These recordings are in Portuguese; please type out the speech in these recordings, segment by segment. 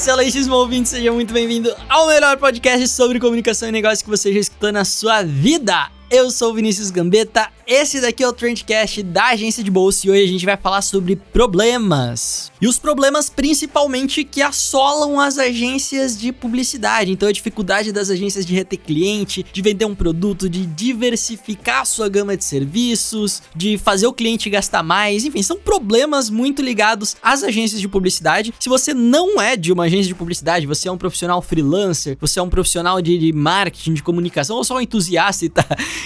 Excelentes ouvintes, seja muito bem-vindo ao melhor podcast sobre comunicação e negócio que você já escutou na sua vida. Eu sou o Vinícius Gambetta, esse daqui é o Trendcast da agência de bolsa e hoje a gente vai falar sobre problemas. E os problemas principalmente que assolam as agências de publicidade. Então a dificuldade das agências de reter cliente, de vender um produto, de diversificar a sua gama de serviços, de fazer o cliente gastar mais, enfim, são problemas muito ligados às agências de publicidade. Se você não é de uma agência de publicidade, você é um profissional freelancer, você é um profissional de, de marketing, de comunicação, ou só um entusiasta e tá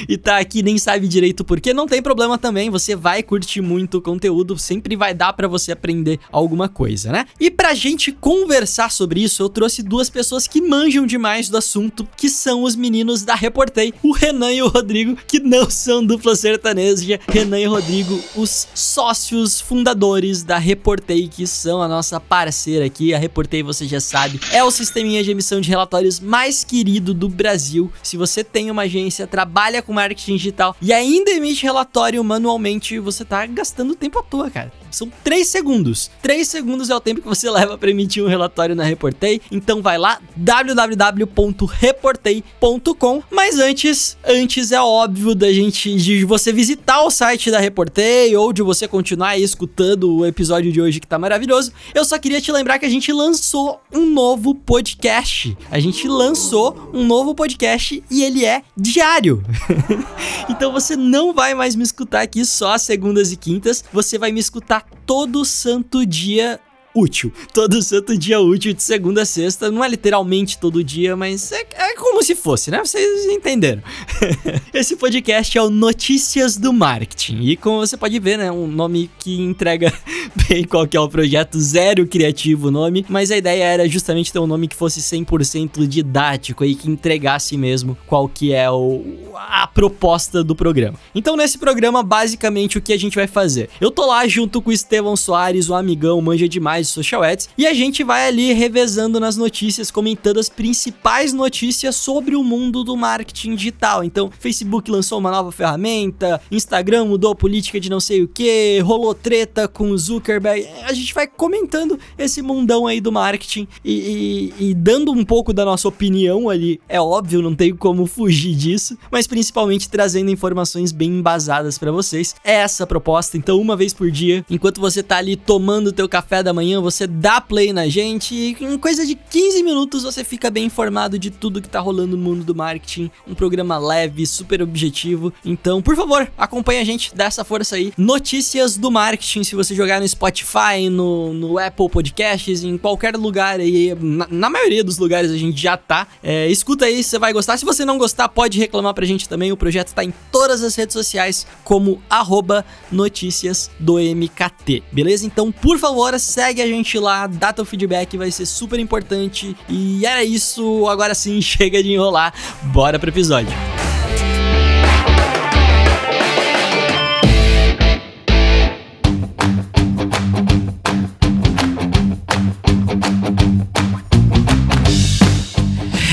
e tá aqui nem sabe direito por quê, não tem problema também, você vai curtir muito o conteúdo, sempre vai dar para você aprender alguma coisa, né? E pra gente conversar sobre isso, eu trouxe duas pessoas que manjam demais do assunto, que são os meninos da Reportei, o Renan e o Rodrigo, que não são dupla sertaneja. Renan e Rodrigo, os sócios fundadores da Reportei, que são a nossa parceira aqui. A Reportei, você já sabe, é o sisteminha de emissão de relatórios mais querido do Brasil. Se você tem uma agência, trabalha com marketing digital e ainda emite relatório manualmente, você tá gastando tempo à toa, cara. São 3 segundos. 3 segundos é o tempo que você leva para emitir um relatório na Reportei. Então vai lá www.reportei.com. Mas antes, antes é óbvio da gente de você visitar o site da Reportei ou de você continuar escutando o episódio de hoje que tá maravilhoso. Eu só queria te lembrar que a gente lançou um novo podcast. A gente lançou um novo podcast e ele é diário. então você não vai mais me escutar aqui só às segundas e quintas, você vai me escutar todo santo dia útil. Todo santo dia útil de segunda a sexta. Não é literalmente todo dia, mas é, é como se fosse, né? Vocês entenderam. Esse podcast é o Notícias do Marketing. E como você pode ver, né? Um nome que entrega bem qual que é o projeto. Zero criativo o nome. Mas a ideia era justamente ter um nome que fosse 100% didático e que entregasse mesmo qual que é o, a proposta do programa. Então nesse programa, basicamente, o que a gente vai fazer? Eu tô lá junto com o Estevão Soares, o amigão, manja demais social ads, e a gente vai ali revezando nas notícias, comentando as principais notícias sobre o mundo do marketing digital. Então, Facebook lançou uma nova ferramenta, Instagram mudou a política de não sei o que, rolou treta com Zuckerberg. A gente vai comentando esse mundão aí do marketing e, e, e dando um pouco da nossa opinião ali. É óbvio, não tem como fugir disso, mas principalmente trazendo informações bem embasadas para vocês. É essa a proposta. Então, uma vez por dia, enquanto você tá ali tomando o teu café da manhã, você dá play na gente e em coisa de 15 minutos você fica bem informado de tudo que tá rolando no mundo do marketing. Um programa leve, super objetivo. Então, por favor, acompanhe a gente, dá essa força aí. Notícias do marketing, se você jogar no Spotify, no, no Apple Podcasts, em qualquer lugar aí, na, na maioria dos lugares a gente já tá. É, escuta aí, você vai gostar. Se você não gostar, pode reclamar pra gente também. O projeto tá em todas as redes sociais como arroba notícias do MKT, beleza? Então, por favor, segue a gente lá, dá teu feedback, vai ser super importante. E era isso, agora sim, chega de enrolar, bora pro episódio.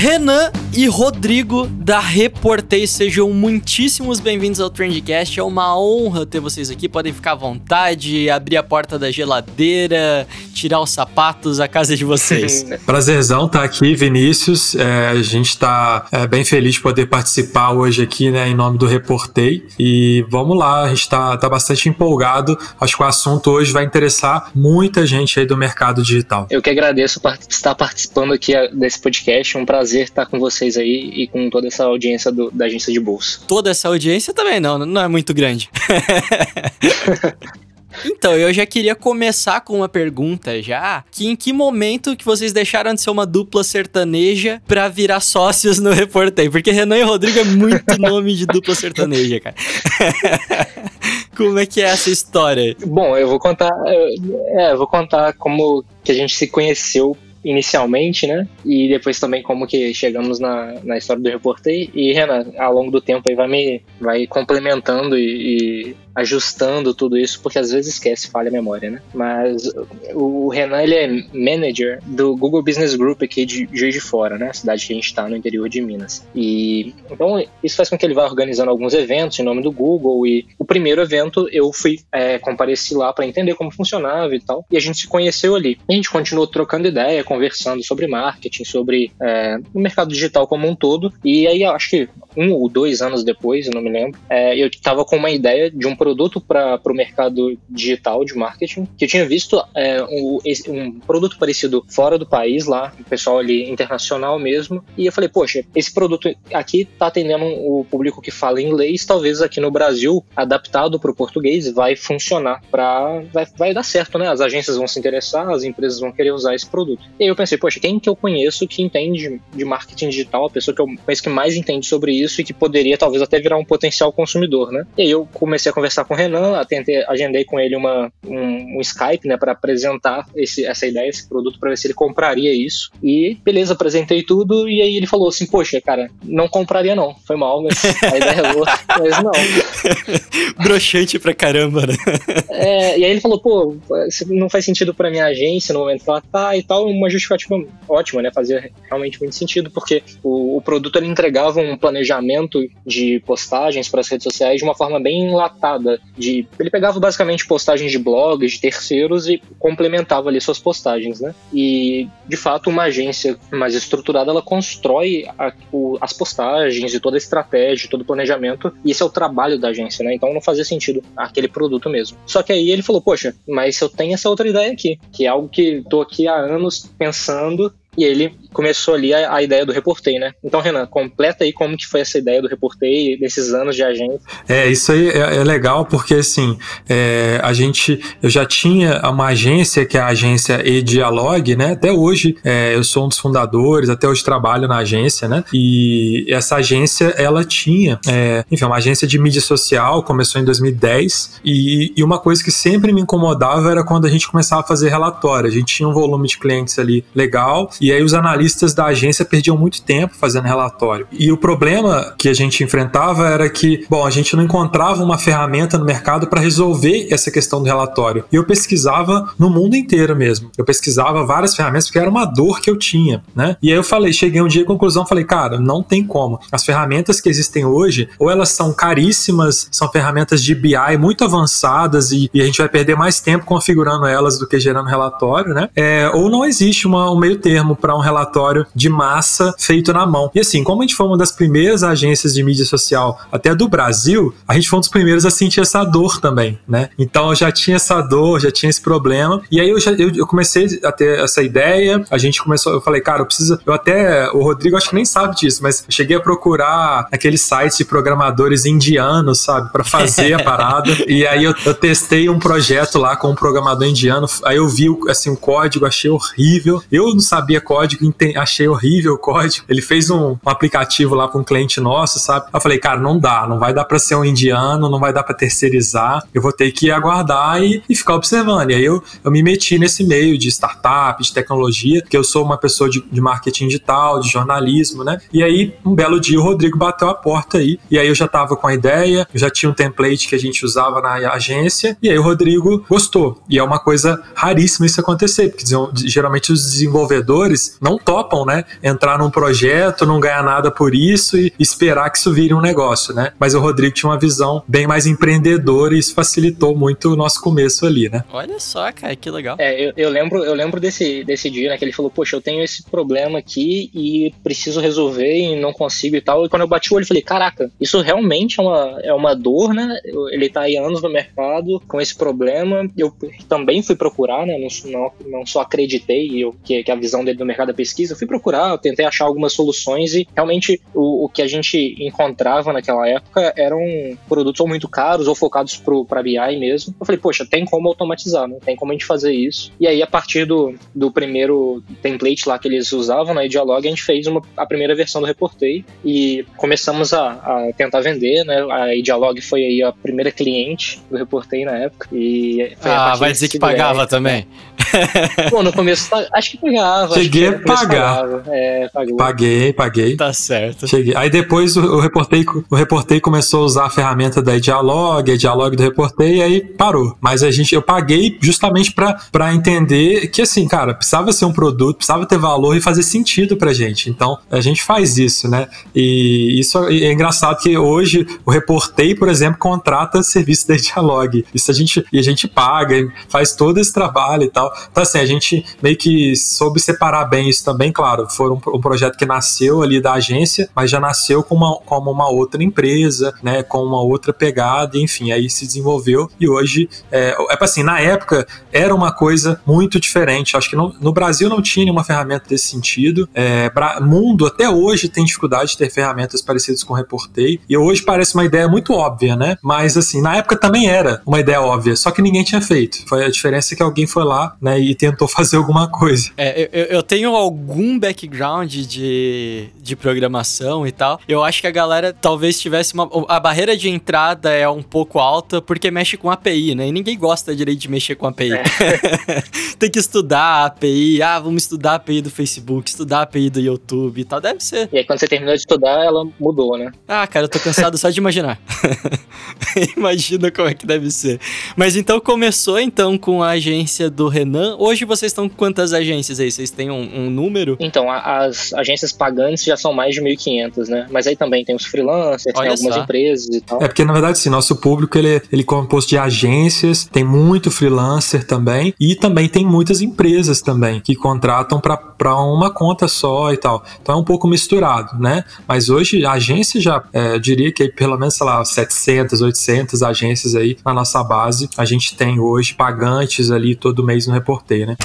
Renan e Rodrigo da Reportei, sejam muitíssimos bem-vindos ao Trendcast. É uma honra ter vocês aqui. Podem ficar à vontade, abrir a porta da geladeira, tirar os sapatos, a casa de vocês. Prazerzão estar tá aqui, Vinícius. É, a gente está é, bem feliz de poder participar hoje aqui, né, em nome do Reportei. E vamos lá, a gente está tá bastante empolgado. Acho que o assunto hoje vai interessar muita gente aí do mercado digital. Eu que agradeço por estar participando aqui desse podcast. É um prazer estar com vocês aí e com toda essa audiência do, da agência de bolsa. Toda essa audiência também não, não é muito grande. Então, eu já queria começar com uma pergunta já, que em que momento que vocês deixaram de ser uma dupla sertaneja pra virar sócios no Reportei? Porque Renan e Rodrigo é muito nome de dupla sertaneja, cara. como é que é essa história? Bom, eu vou contar, é, eu vou contar como que a gente se conheceu inicialmente, né? E depois também como que chegamos na, na história do Reportei. E, Renan, ao longo do tempo aí vai me vai complementando e, e ajustando tudo isso, porque às vezes esquece, falha a memória, né? Mas o Renan, ele é manager do Google Business Group aqui de Juiz de Fora, né? A cidade que a gente está no interior de Minas. E então isso faz com que ele vá organizando alguns eventos em nome do Google. E o primeiro evento eu fui é, compareci lá para entender como funcionava e tal. E a gente se conheceu ali. A gente continuou trocando ideia, conversando sobre marketing, sobre é, o mercado digital como um todo. E aí acho que um ou dois anos depois, eu não me lembro, é, eu estava com uma ideia de um produto para o mercado digital de marketing, que eu tinha visto é, um, um, produto parecido fora do país, lá, o pessoal ali internacional mesmo, e eu falei, poxa, esse produto aqui está atendendo o público que fala inglês, talvez aqui no Brasil, adaptado para o português, vai funcionar para vai, vai dar certo, né? As agências vão se interessar, as empresas vão querer usar esse produto. E aí eu pensei, poxa, quem que eu conheço que entende de marketing digital, a pessoa que eu conheço que mais entende sobre isso e que poderia talvez até virar um potencial consumidor, né? E aí eu comecei a conversar com o Renan, tentei, agendei com ele uma, um, um Skype, né, para apresentar esse, essa ideia, esse produto, para ver se ele compraria isso. E beleza, apresentei tudo e aí ele falou assim: Poxa, cara, não compraria não, foi mal, mas a ideia é boa, mas não. Broxante pra caramba, né? É, e aí ele falou: Pô, não faz sentido pra minha agência no momento que ela tá e tal, uma justificativa ótima, né? Fazia realmente muito sentido, porque o, o produto ele entregava um planejamento de postagens para as redes sociais de uma forma bem enlatada. De, ele pegava basicamente postagens de blogs, de terceiros e complementava ali suas postagens, né? E de fato uma agência mais estruturada ela constrói a, o, as postagens e toda a estratégia, todo o planejamento. E esse é o trabalho da agência, né? Então não fazia sentido aquele produto mesmo. Só que aí ele falou, poxa, mas eu tenho essa outra ideia aqui, que é algo que tô aqui há anos pensando e ele começou ali a, a, ideia do Reportei, né? Então, Renan, completa aí como que foi essa ideia do Reportei nesses anos de agência. É, isso aí é, é legal porque, assim, é, a gente, eu já tinha uma agência que é a agência E-Dialog, né? Até hoje é, eu sou um dos fundadores, até hoje trabalho na agência, né? E essa agência, ela tinha, é, enfim, uma agência de mídia social, começou em 2010 e, e uma coisa que sempre me incomodava era quando a gente começava a fazer relatório. A gente tinha um volume de clientes ali legal e aí os analistas da agência perdiam muito tempo fazendo relatório. E o problema que a gente enfrentava era que, bom, a gente não encontrava uma ferramenta no mercado para resolver essa questão do relatório. E eu pesquisava no mundo inteiro mesmo. Eu pesquisava várias ferramentas porque era uma dor que eu tinha, né? E aí eu falei, cheguei um dia à conclusão, falei, cara, não tem como. As ferramentas que existem hoje, ou elas são caríssimas, são ferramentas de BI muito avançadas e, e a gente vai perder mais tempo configurando elas do que gerando relatório, né? É, ou não existe uma, um meio termo para um relatório de massa feito na mão. E assim, como a gente foi uma das primeiras agências de mídia social até do Brasil, a gente foi um dos primeiros a sentir essa dor também, né? Então eu já tinha essa dor, já tinha esse problema. E aí eu, já, eu, eu comecei a ter essa ideia, a gente começou, eu falei, cara, eu preciso. Eu até. O Rodrigo acho que nem sabe disso, mas eu cheguei a procurar aqueles sites de programadores indianos, sabe, para fazer a parada. e aí eu, eu, testei um projeto lá com um programador indiano. Aí eu vi assim, o código, achei horrível. Eu não sabia código, achei horrível o código. Ele fez um, um aplicativo lá para um cliente nosso, sabe? Eu falei, cara, não dá, não vai dar para ser um indiano, não vai dar para terceirizar. Eu vou ter que aguardar e, e, ficar observando. E aí eu, eu me meti nesse meio de startup, de tecnologia, que eu sou uma pessoa de, de marketing digital, de jornalismo, né? E aí, um belo dia, o Rodrigo bateu a porta aí. E aí eu já tava com a ideia, eu já tinha um template que a gente usava na agência, e aí o Rodrigo gostou. E é uma coisa raríssima isso acontecer, porque geralmente os desenvolvedores não topam, né? Entrar num projeto, não ganhar nada por isso e esperar que isso vire um negócio, né? Mas o Rodrigo tinha uma visão bem mais empreendedora e isso facilitou muito o nosso começo ali, né? Olha só, cara, que legal. É, eu, eu lembro, eu lembro desse, desse dia, né? Que ele falou, poxa, eu tenho esse problema aqui e preciso resolver e não consigo e tal. E quando eu bati o olho, eu falei, caraca, isso realmente é uma, é uma dor, né? Ele tá aí anos no mercado com esse problema. Eu também fui procurar, né? Não, não, não só acreditei eu, que, que a visão dele do mercado da pesquisa, eu fui procurar, eu tentei achar algumas soluções e realmente o, o que a gente encontrava naquela época eram produtos ou muito caros ou focados para BI mesmo. Eu falei, poxa, tem como automatizar, né? Tem como a gente fazer isso. E aí, a partir do, do primeiro template lá que eles usavam na Dialog, a gente fez uma, a primeira versão do Reportei e começamos a, a tentar vender, né? A Dialog foi aí a primeira cliente do Reportei na época. E ah, vai dizer que pagava também. Bom, no começo, tá, acho que pagava. Cheguei cheguei a pagar. É, pagou. Paguei, paguei. Tá certo. Cheguei. Aí depois o, o Reportei, o Reportei começou a usar a ferramenta da Dialog, a Dialog do Reportei, e aí parou. Mas a gente, eu paguei justamente para entender que, assim, cara, precisava ser um produto, precisava ter valor e fazer sentido pra gente. Então, a gente faz isso, né? E isso é engraçado que hoje o Reportei, por exemplo, contrata serviço da Dialog. Isso a gente, e a gente paga, faz todo esse trabalho e tal. Então, assim, a gente meio que soube separar bem isso também, claro. Foi um, um projeto que nasceu ali da agência, mas já nasceu como uma, como uma outra empresa, né? Com uma outra pegada, enfim, aí se desenvolveu e hoje, é, é assim, na época era uma coisa muito diferente. Acho que no, no Brasil não tinha nenhuma ferramenta desse sentido. É, mundo até hoje tem dificuldade de ter ferramentas parecidas com o Reportei. E hoje parece uma ideia muito óbvia, né? Mas assim, na época também era uma ideia óbvia, só que ninguém tinha feito. Foi a diferença que alguém foi lá, né, e tentou fazer alguma coisa. É, eu, eu tenho algum background de, de programação e tal. Eu acho que a galera talvez tivesse uma. A barreira de entrada é um pouco alta porque mexe com API, né? E ninguém gosta direito de mexer com API. É. tem que estudar a API. Ah, vamos estudar a API do Facebook, estudar a API do YouTube e tal. Deve ser. E aí, quando você terminou de estudar, ela mudou, né? Ah, cara, eu tô cansado só de imaginar. Imagina como é que deve ser. Mas então começou então com a agência do Renan. Hoje vocês estão com quantas agências aí? Vocês têm um, um número? Então, a, as agências pagantes já são mais de 1.500, né? Mas aí também tem os freelancers, Olha tem algumas só. empresas e tal. É porque, na verdade, sim, nosso público ele, ele é composto de agências, tem muito freelancer também, e também tem muitas empresas também que contratam para uma conta só e tal. Então é um pouco misturado, né? Mas hoje a agência já, é, eu diria que pelo menos, sei lá, 700, 800 agências aí na nossa base. A gente tem hoje pagantes ali todo mês no Reporteio, né?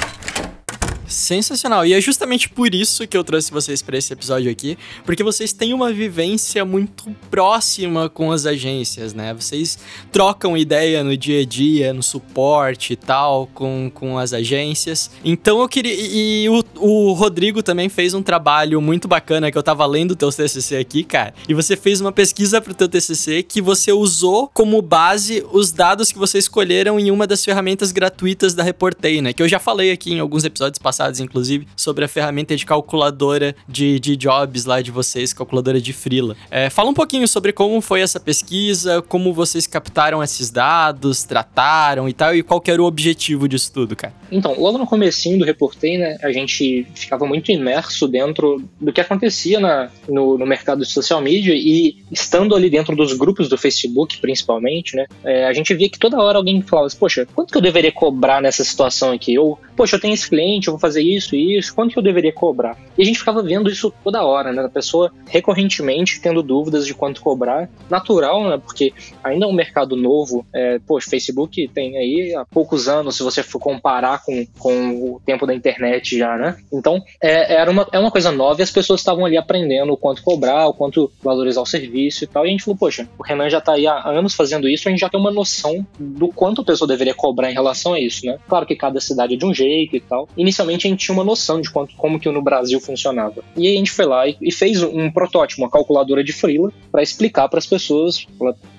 Sensacional. E é justamente por isso que eu trouxe vocês para esse episódio aqui, porque vocês têm uma vivência muito próxima com as agências, né? Vocês trocam ideia no dia a dia, no suporte e tal, com, com as agências. Então eu queria. E o, o Rodrigo também fez um trabalho muito bacana que eu tava lendo o teu TCC aqui, cara. E você fez uma pesquisa pro teu TCC que você usou como base os dados que você escolheram em uma das ferramentas gratuitas da Reportei, né? Que eu já falei aqui em alguns episódios passados passados, inclusive, sobre a ferramenta de calculadora de, de jobs lá de vocês, calculadora de Freela. É, fala um pouquinho sobre como foi essa pesquisa, como vocês captaram esses dados, trataram e tal, e qual era o objetivo disso tudo, cara. Então, logo no comecinho do Reportei, né, a gente ficava muito imerso dentro do que acontecia na, no, no mercado de social media e estando ali dentro dos grupos do Facebook, principalmente, né, é, a gente via que toda hora alguém falava assim, poxa, quanto que eu deveria cobrar nessa situação aqui? Ou, poxa, eu tenho esse cliente, eu vou fazer isso e isso, quanto que eu deveria cobrar? E a gente ficava vendo isso toda hora, né? A pessoa recorrentemente tendo dúvidas de quanto cobrar. Natural, né? Porque ainda é um mercado novo. É, poxa, Facebook tem aí há poucos anos, se você for comparar com, com o tempo da internet já, né? Então, é, era uma, é uma coisa nova e as pessoas estavam ali aprendendo o quanto cobrar, o quanto valorizar o serviço e tal. E a gente falou, poxa, o Renan já tá aí há anos fazendo isso, a gente já tem uma noção do quanto a pessoa deveria cobrar em relação a isso, né? Claro que cada cidade é de um jeito e tal. Inicialmente a gente tinha uma noção de quanto, como que no Brasil funcionava. E aí a gente foi lá e, e fez um protótipo, uma calculadora de Freela, para explicar para as pessoas.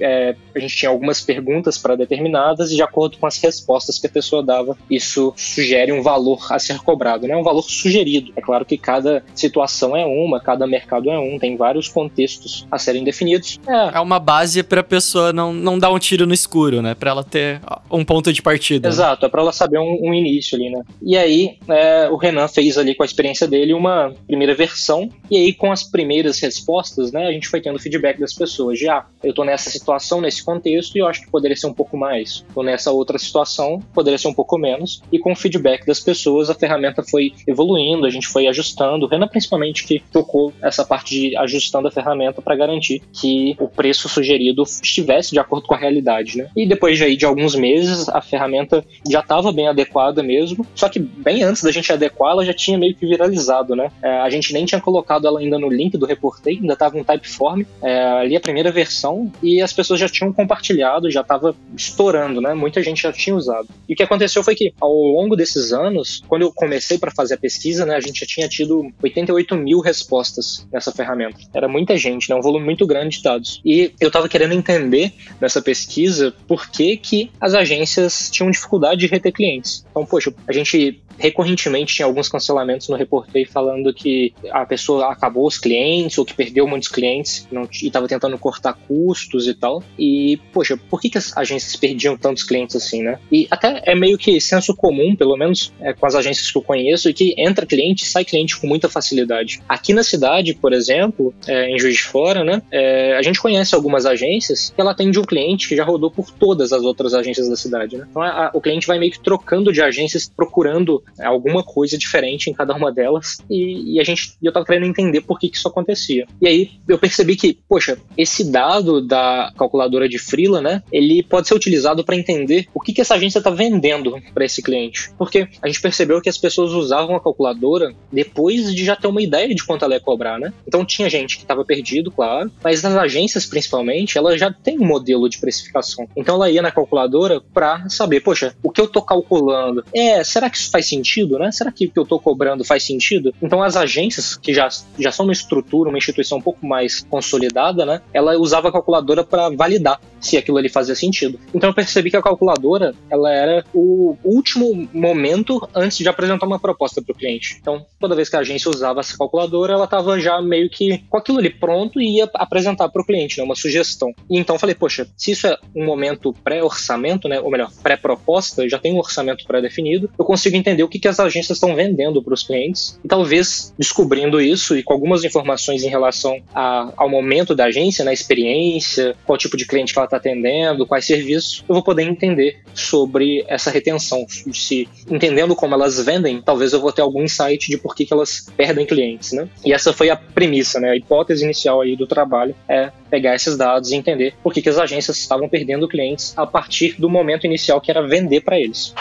É, a gente tinha algumas perguntas para determinadas e de acordo com as respostas que a pessoa dava, isso sugere um valor a ser cobrado, né? Um valor sugerido. É claro que cada situação é uma, cada mercado é um, tem vários contextos a serem definidos. É, é uma base para a pessoa não, não dar um tiro no escuro, né? Para ela ter um ponto de partida. Né? Exato, né? é para ela saber um, um, início ali, né? E aí é, o Renan fez ali com a experiência dele uma primeira versão, e aí com as primeiras respostas, né, a gente foi tendo feedback das pessoas, já, ah, eu tô nessa situação, nesse contexto, e eu acho que poderia ser um pouco mais, tô nessa outra situação, poderia ser um pouco menos, e com o feedback das pessoas, a ferramenta foi evoluindo, a gente foi ajustando, o Renan principalmente que tocou essa parte de ajustando a ferramenta para garantir que o preço sugerido estivesse de acordo com a realidade, né? E depois de, aí, de alguns meses, a ferramenta já estava bem adequada mesmo, só que bem antes da gente adequar ela já tinha meio que viralizado, né? É, a gente nem tinha colocado ela ainda no link do Reportei, ainda estava um Typeform, é, ali a primeira versão, e as pessoas já tinham compartilhado, já estava estourando, né? Muita gente já tinha usado. E o que aconteceu foi que, ao longo desses anos, quando eu comecei para fazer a pesquisa, né, a gente já tinha tido 88 mil respostas nessa ferramenta. Era muita gente, né? Um volume muito grande de dados. E eu estava querendo entender nessa pesquisa por que, que as agências tinham dificuldade de reter clientes. Então, poxa, a gente recorrentemente tinha alguns cancelamentos no Reportei falando que a pessoa acabou os clientes ou que perdeu muitos clientes não, e estava tentando cortar custos e tal. E, poxa, por que, que as agências perdiam tantos clientes assim, né? E até é meio que senso comum, pelo menos é, com as agências que eu conheço, e que entra cliente e sai cliente com muita facilidade. Aqui na cidade, por exemplo, é, em Juiz de Fora, né, é, a gente conhece algumas agências que ela atende um cliente que já rodou por todas as outras agências da cidade, né? Então a, a, o cliente vai meio que trocando de agências, procurando alguma coisa diferente em cada uma delas, e, e a gente, eu tava querendo entender por que, que isso acontecia. E aí eu percebi que, poxa, esse dado da calculadora de Freela, né, ele pode ser utilizado para entender o que, que essa agência está vendendo para esse cliente. Porque a gente percebeu que as pessoas usavam a calculadora depois de já ter uma ideia de quanto ela ia cobrar, né? Então tinha gente que estava perdido, claro, mas nas agências principalmente, ela já tem um modelo de precificação. Então ela ia na calculadora para saber, poxa, o que eu tô calculando, é, será que isso faz sentido, né? Será que o que eu tô cobrando faz sentido? Então as agências que já, já são uma estrutura, uma instituição um pouco mais consolidada, né? Ela usava a calculadora para validar se aquilo ali fazia sentido. Então eu percebi que a calculadora, ela era o último momento antes de apresentar uma proposta para o cliente. Então, toda vez que a agência usava essa calculadora, ela estava já meio que com aquilo ali pronto e ia apresentar para o cliente, né, uma sugestão. E então falei, poxa, se isso é um momento pré-orçamento, né, ou melhor, pré-proposta, já tem um orçamento pré-definido, eu consigo entender o que, que as agências estão vendendo para os clientes e talvez descobrindo isso e com algumas informações em relação a, ao momento da agência, na né, experiência, qual tipo de cliente que ela está atendendo, quais serviços, eu vou poder entender sobre essa retenção. Se entendendo como elas vendem, talvez eu vou ter algum insight de por que, que elas perdem clientes, né? E essa foi a premissa, né? A hipótese inicial aí do trabalho é pegar esses dados e entender por que, que as agências estavam perdendo clientes a partir do momento inicial que era vender para eles.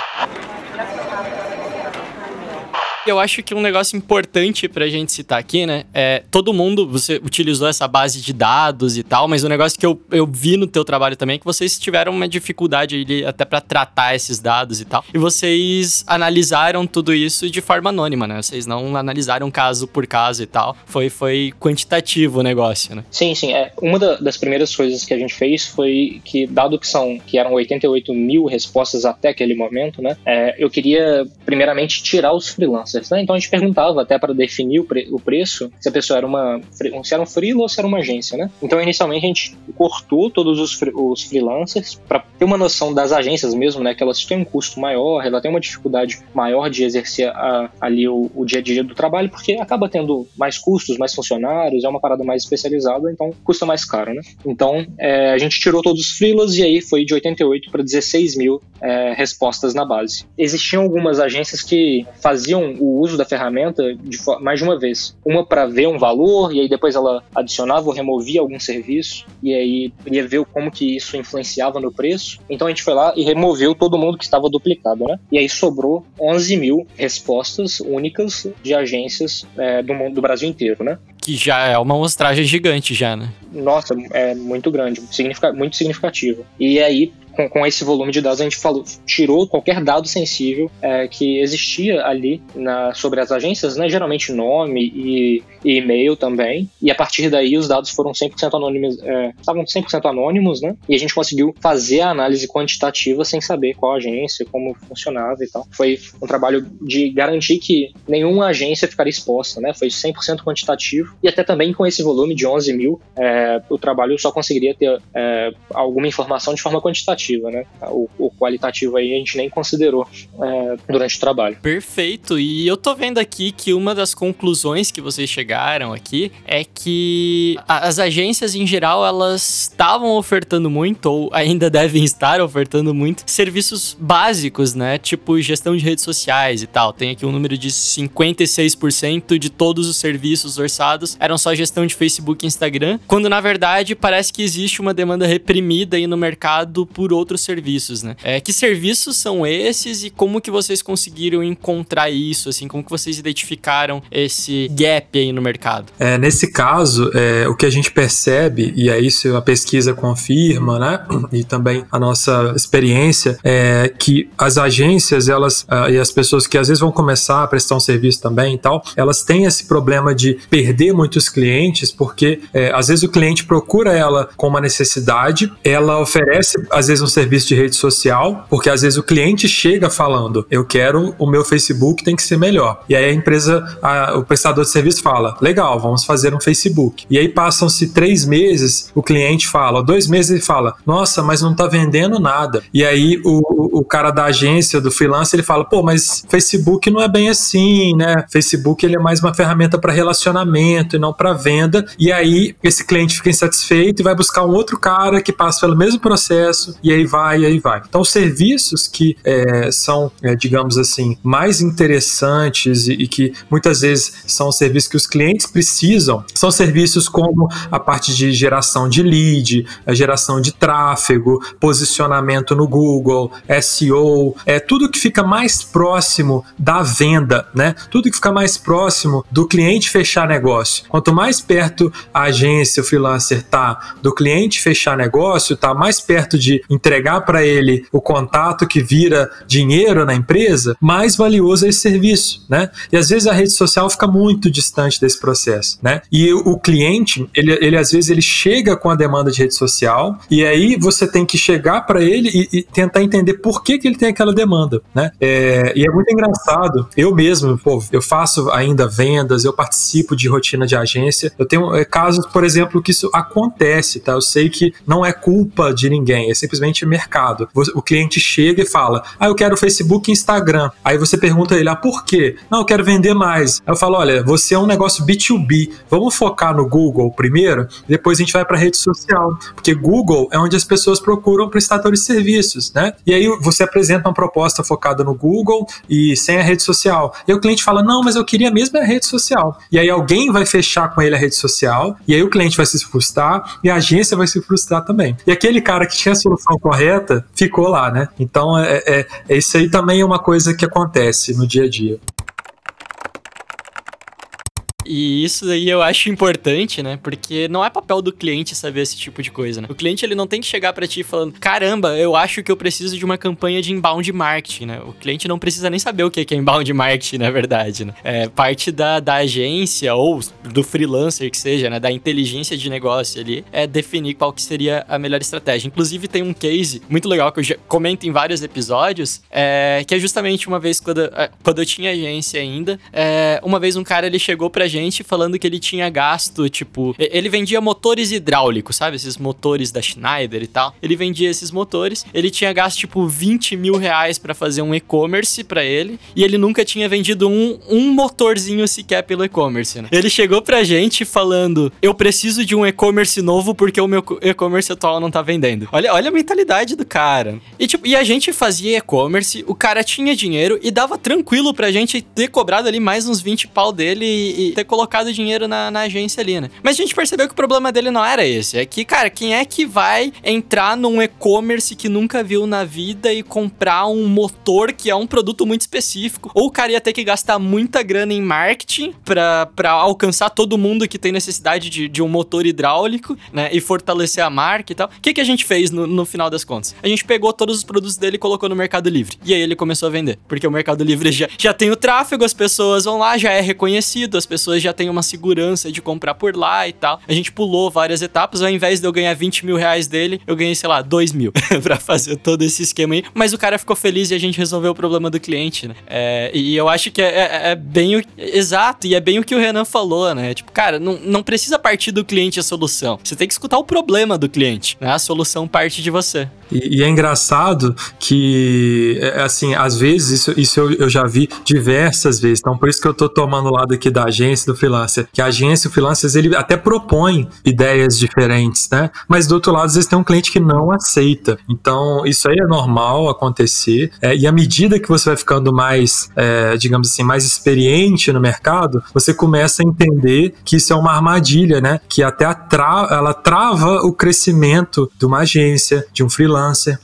Eu acho que um negócio importante pra gente citar aqui, né? É todo mundo, você utilizou essa base de dados e tal, mas o um negócio que eu, eu vi no teu trabalho também é que vocês tiveram uma dificuldade ali até para tratar esses dados e tal. E vocês analisaram tudo isso de forma anônima, né? Vocês não analisaram caso por caso e tal. Foi, foi quantitativo o negócio, né? Sim, sim. É, uma da, das primeiras coisas que a gente fez foi que, dado que são que eram 88 mil respostas até aquele momento, né? É, eu queria primeiramente tirar os freelancers né? Então a gente perguntava até para definir o, pre o, preço se a pessoa era uma se era um freela ou se era uma agência, né? Então inicialmente a gente cortou todos os, os freelancers para ter uma noção das agências mesmo, né? Que elas têm um custo maior, ela tem uma dificuldade maior de exercer a, ali o, o, dia a dia do trabalho, porque acaba tendo mais custos, mais funcionários, é uma parada mais especializada, então custa mais caro, né? Então é, a gente tirou todos os freelas e aí foi de 88 para 16 mil é, respostas na base. Existiam algumas agências que faziam o o uso da ferramenta de mais de uma vez. Uma para ver um valor e aí depois ela adicionava ou removia algum serviço e aí ia ver como que isso influenciava no preço. Então a gente foi lá e removeu todo mundo que estava duplicado, né? E aí sobrou 11 mil respostas únicas de agências é, do, mundo, do Brasil inteiro, né? Que já é uma amostragem gigante já, né? Nossa, é muito grande, muito significativo. E aí com, com esse volume de dados, a gente falou, tirou qualquer dado sensível é, que existia ali na, sobre as agências, né, geralmente nome e, e, e-mail também, e a partir daí os dados foram 100% anônimos, é, estavam 100% anônimos, né, e a gente conseguiu fazer a análise quantitativa sem saber qual agência, como funcionava e tal. Foi um trabalho de garantir que nenhuma agência ficaria exposta, né, foi 100% quantitativo, e até também com esse volume de 11 mil, é, o trabalho só conseguiria ter é, alguma informação de forma quantitativa né? O, o, qualitativo aí a gente nem considerou é, durante o trabalho. Perfeito. E eu tô vendo aqui que uma das conclusões que vocês chegaram aqui é que as agências em geral elas estavam ofertando muito ou ainda devem estar ofertando muito serviços básicos, né? Tipo gestão de redes sociais e tal. Tem aqui um número de 56% de todos os serviços orçados eram só gestão de Facebook e Instagram, quando na verdade parece que existe uma demanda reprimida aí no mercado por outros serviços, né? É, que serviços são esses e como que vocês conseguiram encontrar isso, assim, como que vocês identificaram esse gap aí no mercado? É, nesse caso, é, o que a gente percebe, e é isso a pesquisa confirma, né? E também a nossa experiência, é que as agências, elas, uh, e as pessoas que às vezes vão começar a prestar um serviço também e tal, elas têm esse problema de perder muitos clientes, porque é, às vezes o cliente procura ela com uma necessidade, ela oferece, às vezes, um serviço de rede social, porque às vezes o cliente chega falando, eu quero o meu Facebook tem que ser melhor. E aí a empresa, a, o prestador de serviço fala, legal, vamos fazer um Facebook. E aí passam-se três meses, o cliente fala, dois meses ele fala, nossa, mas não tá vendendo nada. E aí o, o cara da agência, do freelancer, ele fala, pô, mas Facebook não é bem assim, né? Facebook ele é mais uma ferramenta para relacionamento e não para venda. E aí esse cliente fica insatisfeito e vai buscar um outro cara que passa pelo mesmo processo e aí vai, e aí vai. Então, serviços que é, são, é, digamos assim, mais interessantes e, e, que muitas vezes são serviços que os clientes precisam, são serviços como a parte de geração de lead, a geração de tráfego, posicionamento no Google, SEO, é tudo que fica mais próximo da venda, né? Tudo que fica mais próximo do cliente fechar negócio. Quanto mais perto a agência, o freelancer tá do cliente fechar negócio, tá mais perto de entregar para ele o contato que vira dinheiro na empresa, mais valioso é esse serviço, né? E às vezes a rede social fica muito distante desse processo, né? E o cliente, ele, ele às vezes ele chega com a demanda de rede social e aí você tem que chegar para ele e, e, tentar entender por que, que ele tem aquela demanda, né? É, e é muito engraçado. Eu mesmo, pô, eu faço ainda vendas, eu participo de rotina de agência. Eu tenho é, casos, por exemplo, que isso acontece, tá? Eu sei que não é culpa de ninguém, é simplesmente mercado. O cliente chega e fala: Ah, eu quero Facebook e Instagram. Aí você pergunta ele: Ah, por quê? Não, eu quero vender mais. Aí eu falo: Olha, você é um negócio B2B. Vamos focar no Google primeiro, depois a gente vai para rede social. Porque Google é onde as pessoas procuram prestadores de serviços, né? E aí você apresenta uma proposta focada no Google e sem a rede social. E o cliente fala: Não, mas eu queria mesmo a rede social. E aí alguém vai fechar com ele a rede social, e aí o cliente vai se frustrar e a agência vai se frustrar também. E aquele cara que tinha a solução correta ficou lá, né? Então, é, é, é isso aí também é uma coisa que acontece no dia a dia. E isso aí eu acho importante, né? Porque não é papel do cliente saber esse tipo de coisa, né? O cliente ele não tem que chegar para ti falando: "Caramba, eu acho que eu preciso de uma campanha de inbound marketing", né? O cliente não precisa nem saber o que é inbound marketing, na verdade, né? É parte da, da agência ou do freelancer que seja, né, da inteligência de negócio ali, é definir qual que seria a melhor estratégia. Inclusive tem um case muito legal que eu já comento em vários episódios, é, que é justamente uma vez quando, é, quando eu tinha agência ainda, é, uma vez um cara ele chegou pra gente gente falando que ele tinha gasto, tipo, ele vendia motores hidráulicos, sabe? Esses motores da Schneider e tal. Ele vendia esses motores. Ele tinha gasto, tipo, 20 mil reais pra fazer um e-commerce pra ele. E ele nunca tinha vendido um, um motorzinho sequer pelo e-commerce, né? Ele chegou pra gente falando: Eu preciso de um e-commerce novo porque o meu e-commerce atual não tá vendendo. Olha, olha a mentalidade do cara. E, tipo, e a gente fazia e-commerce, o cara tinha dinheiro e dava tranquilo pra gente ter cobrado ali mais uns 20 pau dele e, e ter colocado dinheiro na, na, agência ali, né? Mas a gente percebeu que o problema dele não era esse. É que, cara, quem é que vai entrar num e-commerce que nunca viu na vida e comprar um motor que é um produto muito específico? Ou o cara ia ter que gastar muita grana em marketing pra, alcançar todo mundo que tem necessidade de, de um motor hidráulico, né? E fortalecer a marca e tal. O que, que a gente fez no, no final das contas? A gente pegou todos os produtos dele e colocou no Mercado Livre. E aí ele começou a vender. Porque o Mercado Livre já, já tem o tráfego, as pessoas vão lá, já é reconhecido, as pessoas já têm uma segurança de comprar por lá e tal. A gente pulou várias etapas, ao invés de eu ganhar 20 mil reais dele, eu ganhei, sei lá, 2 mil pra fazer todo esse esquema aí. Mas o cara ficou feliz e a gente resolveu o problema do cliente, né? É, e eu acho que é, é, é, bem o. Exato, e é bem o que o Renan falou, né? Tipo, cara, não, não precisa partir do cliente a solução. Você tem que escutar o problema do cliente, né? A solução parte de você. E, e é engraçado que, é, assim, às vezes, isso, isso eu, eu já vi diversas vezes. Então, por isso que eu tô tomando o lado aqui da agência do freelancer. Que a agência, o freelancer, ele até propõe ideias diferentes, né? Mas do outro lado, às vezes tem um cliente que não aceita. Então, isso aí é normal acontecer. É, e à medida que você vai ficando mais, é, digamos assim, mais experiente no mercado, você começa a entender que isso é uma armadilha, né? Que até tra ela trava o crescimento de uma agência, de um freelancer,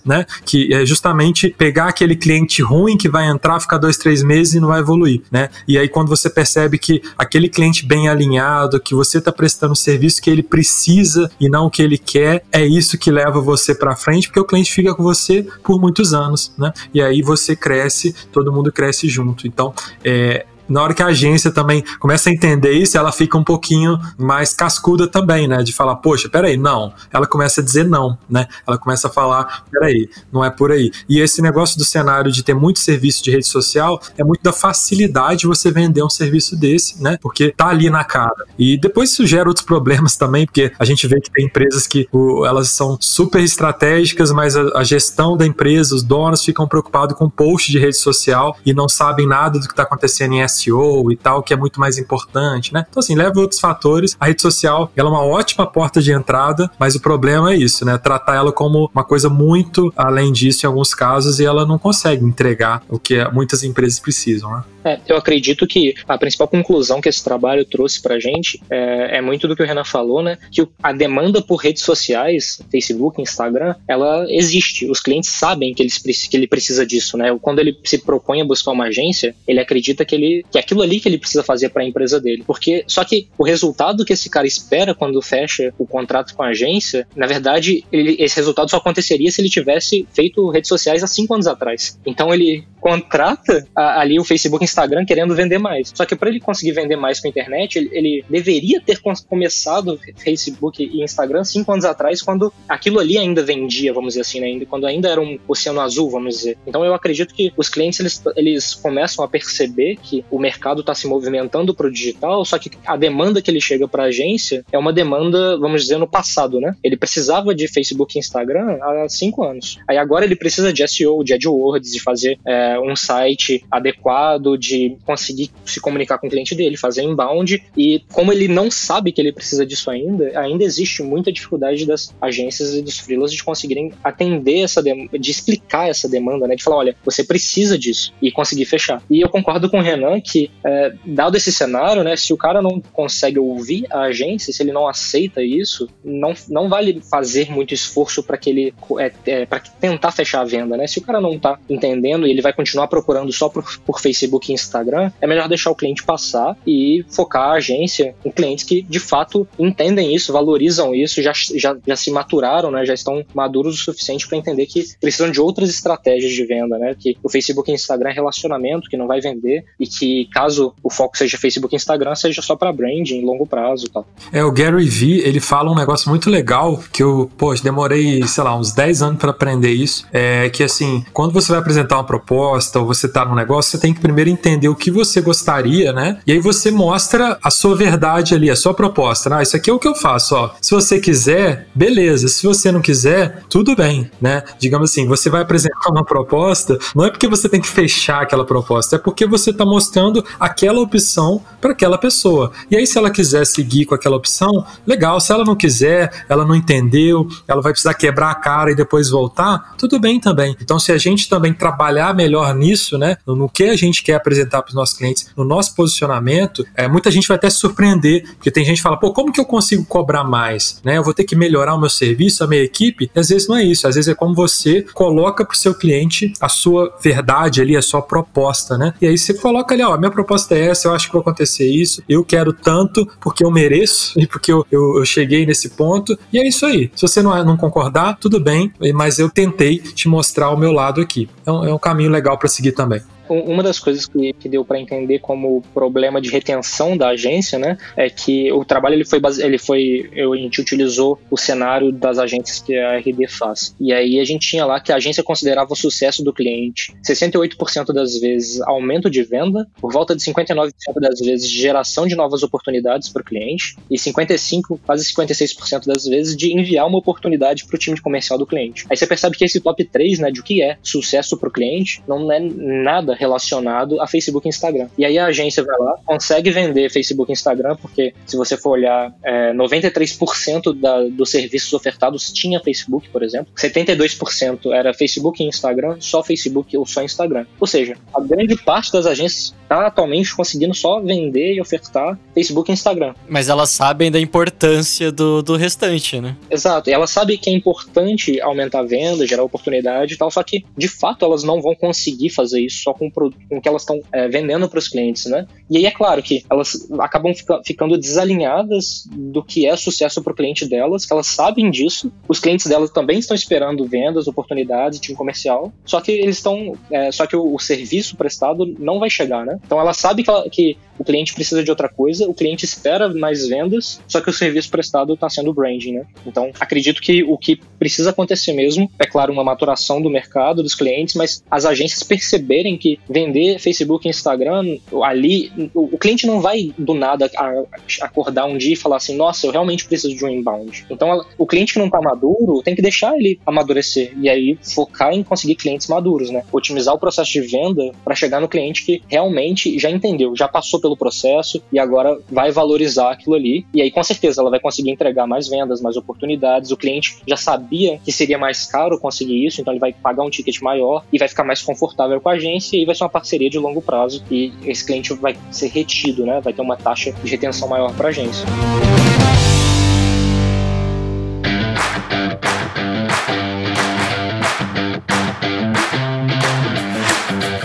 né? Que é justamente pegar aquele cliente ruim que vai entrar, ficar dois, três meses e não vai evoluir, né? E aí, quando você percebe que aquele cliente bem alinhado, que você está prestando o serviço que ele precisa e não o que ele quer, é isso que leva você para frente, porque o cliente fica com você por muitos anos, né? E aí você cresce, todo mundo cresce junto. Então, é, Na hora que a agência também começa a entender isso, ela fica um pouquinho mais cascuda também, né? De falar, poxa, peraí, não. Ela começa a dizer não, né? Ela começa a falar, peraí, não é por aí. E esse negócio do cenário de ter muito serviço de rede social é muito da facilidade de você vender um serviço desse, né? Porque tá ali na cara. E depois isso gera outros problemas também, porque a gente vê que tem empresas que o, elas são super estratégicas, mas a, a, gestão da empresa, os donos ficam preocupados com post de rede social e não sabem nada do que está acontecendo em SEO e tal, que é muito mais importante, né? Então, assim, leva outros fatores. A rede social, ela é uma ótima porta de entrada, mas o problema é isso, né? Tratar ela como uma coisa muito além disso em alguns casos e ela não consegue entregar o que muitas empresas precisam, né? É, eu acredito que a principal conclusão que esse trabalho trouxe pra gente é, é, muito do que o Renan falou, né? Que a demanda por redes sociais, Facebook, Instagram, ela existe. Os clientes sabem que, eles, que ele precisa disso, né? Quando ele se propõe a buscar uma agência, ele acredita que, ele, que é aquilo ali que ele precisa fazer para a empresa dele. Porque só que o resultado que esse cara espera quando fecha o contrato com a agência, na verdade, ele, esse resultado só aconteceria se ele tivesse feito redes sociais há cinco anos atrás. Então ele contrata a, ali o Facebook Instagram querendo vender mais. Só que para ele conseguir vender mais com a internet, ele, ele deveria ter começado Facebook e Instagram cinco anos atrás, quando aquilo ali ainda vendia, vamos dizer assim, né? quando ainda era um oceano azul, vamos dizer. Então eu acredito que os clientes eles, eles começam a perceber que o mercado está se movimentando para o digital, só que a demanda que ele chega para a agência é uma demanda, vamos dizer, no passado, né? Ele precisava de Facebook e Instagram há cinco anos. Aí agora ele precisa de SEO, de AdWords, de fazer é, um site adequado, de conseguir se comunicar com o cliente dele, fazer inbound. E como ele não sabe que ele precisa disso ainda, ainda existe muita dificuldade das agências e dos freelas de conseguirem atender essa de explicar essa demanda, né? De falar, olha, você precisa disso e conseguir fechar. E eu concordo com o Renan que, é, dado esse cenário, né? Se o cara não consegue ouvir a agência, se ele não aceita isso, não, não vale fazer muito esforço para que ele é, é, para tentar fechar a venda, né? Se o cara não tá entendendo e ele vai continuar procurando só por, por Facebook e Instagram, é melhor deixar o cliente passar e focar a agência em clientes que de fato entendem isso, valorizam isso, já, já, já se maturaram, né? Já estão maduros o suficiente para entender que precisam de outras estratégias de venda, né? Que o Facebook e Instagram é relacionamento, que não vai vender e que caso o foco seja Facebook e Instagram, seja só para branding, longo prazo, tal. É o Gary Vee, ele fala um negócio muito legal que eu, poxa, demorei, sei lá, uns 10 anos para aprender isso, é que assim, quando você vai apresentar uma proposta ou você tá num negócio, você tem que primeiro entender o que você gostaria, né? E aí você mostra a sua verdade ali, a sua proposta. Ah, isso aqui é o que eu faço, ó. Se você quiser, beleza. Se você não quiser, tudo bem, né? Digamos assim, você vai apresentar uma proposta, não é porque você tem que fechar aquela proposta, é porque você está mostrando aquela opção para aquela pessoa. E aí, se ela quiser seguir com aquela opção, legal. Se ela não quiser, ela não entendeu, ela vai precisar quebrar a cara e depois voltar, tudo bem também. Então, se a gente também trabalhar melhor nisso, né, no que a gente quer apresentar para os nossos clientes, no nosso posicionamento, é, muita gente vai até se surpreender, porque tem gente que fala, pô, como que eu consigo cobrar mais? Né? Eu vou ter que melhorar o meu serviço, a minha equipe? E às vezes não é isso, às vezes é como você coloca para o seu cliente a sua verdade ali, a sua proposta, né? E aí você coloca ali, ó, minha proposta é essa, eu acho que vai acontecer isso, eu quero tanto porque eu mereço e porque eu, eu, eu cheguei nesse ponto, e é isso aí. Se você não, não concordar, tudo bem, mas eu tentei te mostrar o meu lado aqui. É um, é um caminho legal para seguir também uma das coisas que, que deu para entender como problema de retenção da agência, né, é que o trabalho ele foi base... ele foi a gente utilizou o cenário das agências que a RD faz. E aí a gente tinha lá que a agência considerava o sucesso do cliente 68% das vezes aumento de venda, por volta de 59% das vezes geração de novas oportunidades para o cliente e 55, quase 56% das vezes de enviar uma oportunidade para o time comercial do cliente. Aí você percebe que esse top 3, né, de o que é sucesso para o cliente, não é nada relacionado a Facebook e Instagram. E aí a agência vai lá, consegue vender Facebook e Instagram, porque se você for olhar, é, 93% da, dos serviços ofertados tinha Facebook, por exemplo. 72% era Facebook e Instagram, só Facebook ou só Instagram. Ou seja, a grande parte das agências está atualmente conseguindo só vender e ofertar Facebook e Instagram. Mas elas sabem da importância do, do restante, né? Exato. E elas sabem que é importante aumentar a venda, gerar oportunidade e tal, só que de fato elas não vão conseguir fazer isso só com com o que elas estão é, vendendo para os clientes, né? E aí é claro que elas acabam fica, ficando desalinhadas do que é sucesso para o cliente delas, que elas sabem disso. Os clientes delas também estão esperando vendas, oportunidades, time comercial. Só que eles estão, é, só que o, o, serviço prestado não vai chegar, né? Então ela sabe que, ela, que o cliente precisa de outra coisa, o cliente espera mais vendas, só que o serviço prestado está sendo branding, né? Então, acredito que o que precisa acontecer mesmo é, claro, uma maturação do mercado, dos clientes, mas as agências perceberem que vender Facebook e Instagram, ali, o, o cliente não vai do nada a, acordar um dia e falar assim, nossa, eu realmente preciso de um inbound. Então, o cliente que não está maduro, tem que deixar ele amadurecer e aí focar em conseguir clientes maduros, né? Otimizar o processo de venda para chegar no cliente que realmente já entendeu, já passou pelo processo e agora vai valorizar aquilo ali. E aí, com certeza, ela vai conseguir entregar mais vendas, mais oportunidades. O cliente já sabia que seria mais caro conseguir isso, então ele vai pagar um ticket maior e vai ficar mais confortável com a agência vai ser uma parceria de longo prazo e esse cliente vai ser retido, né? Vai ter uma taxa de retenção maior para a agência.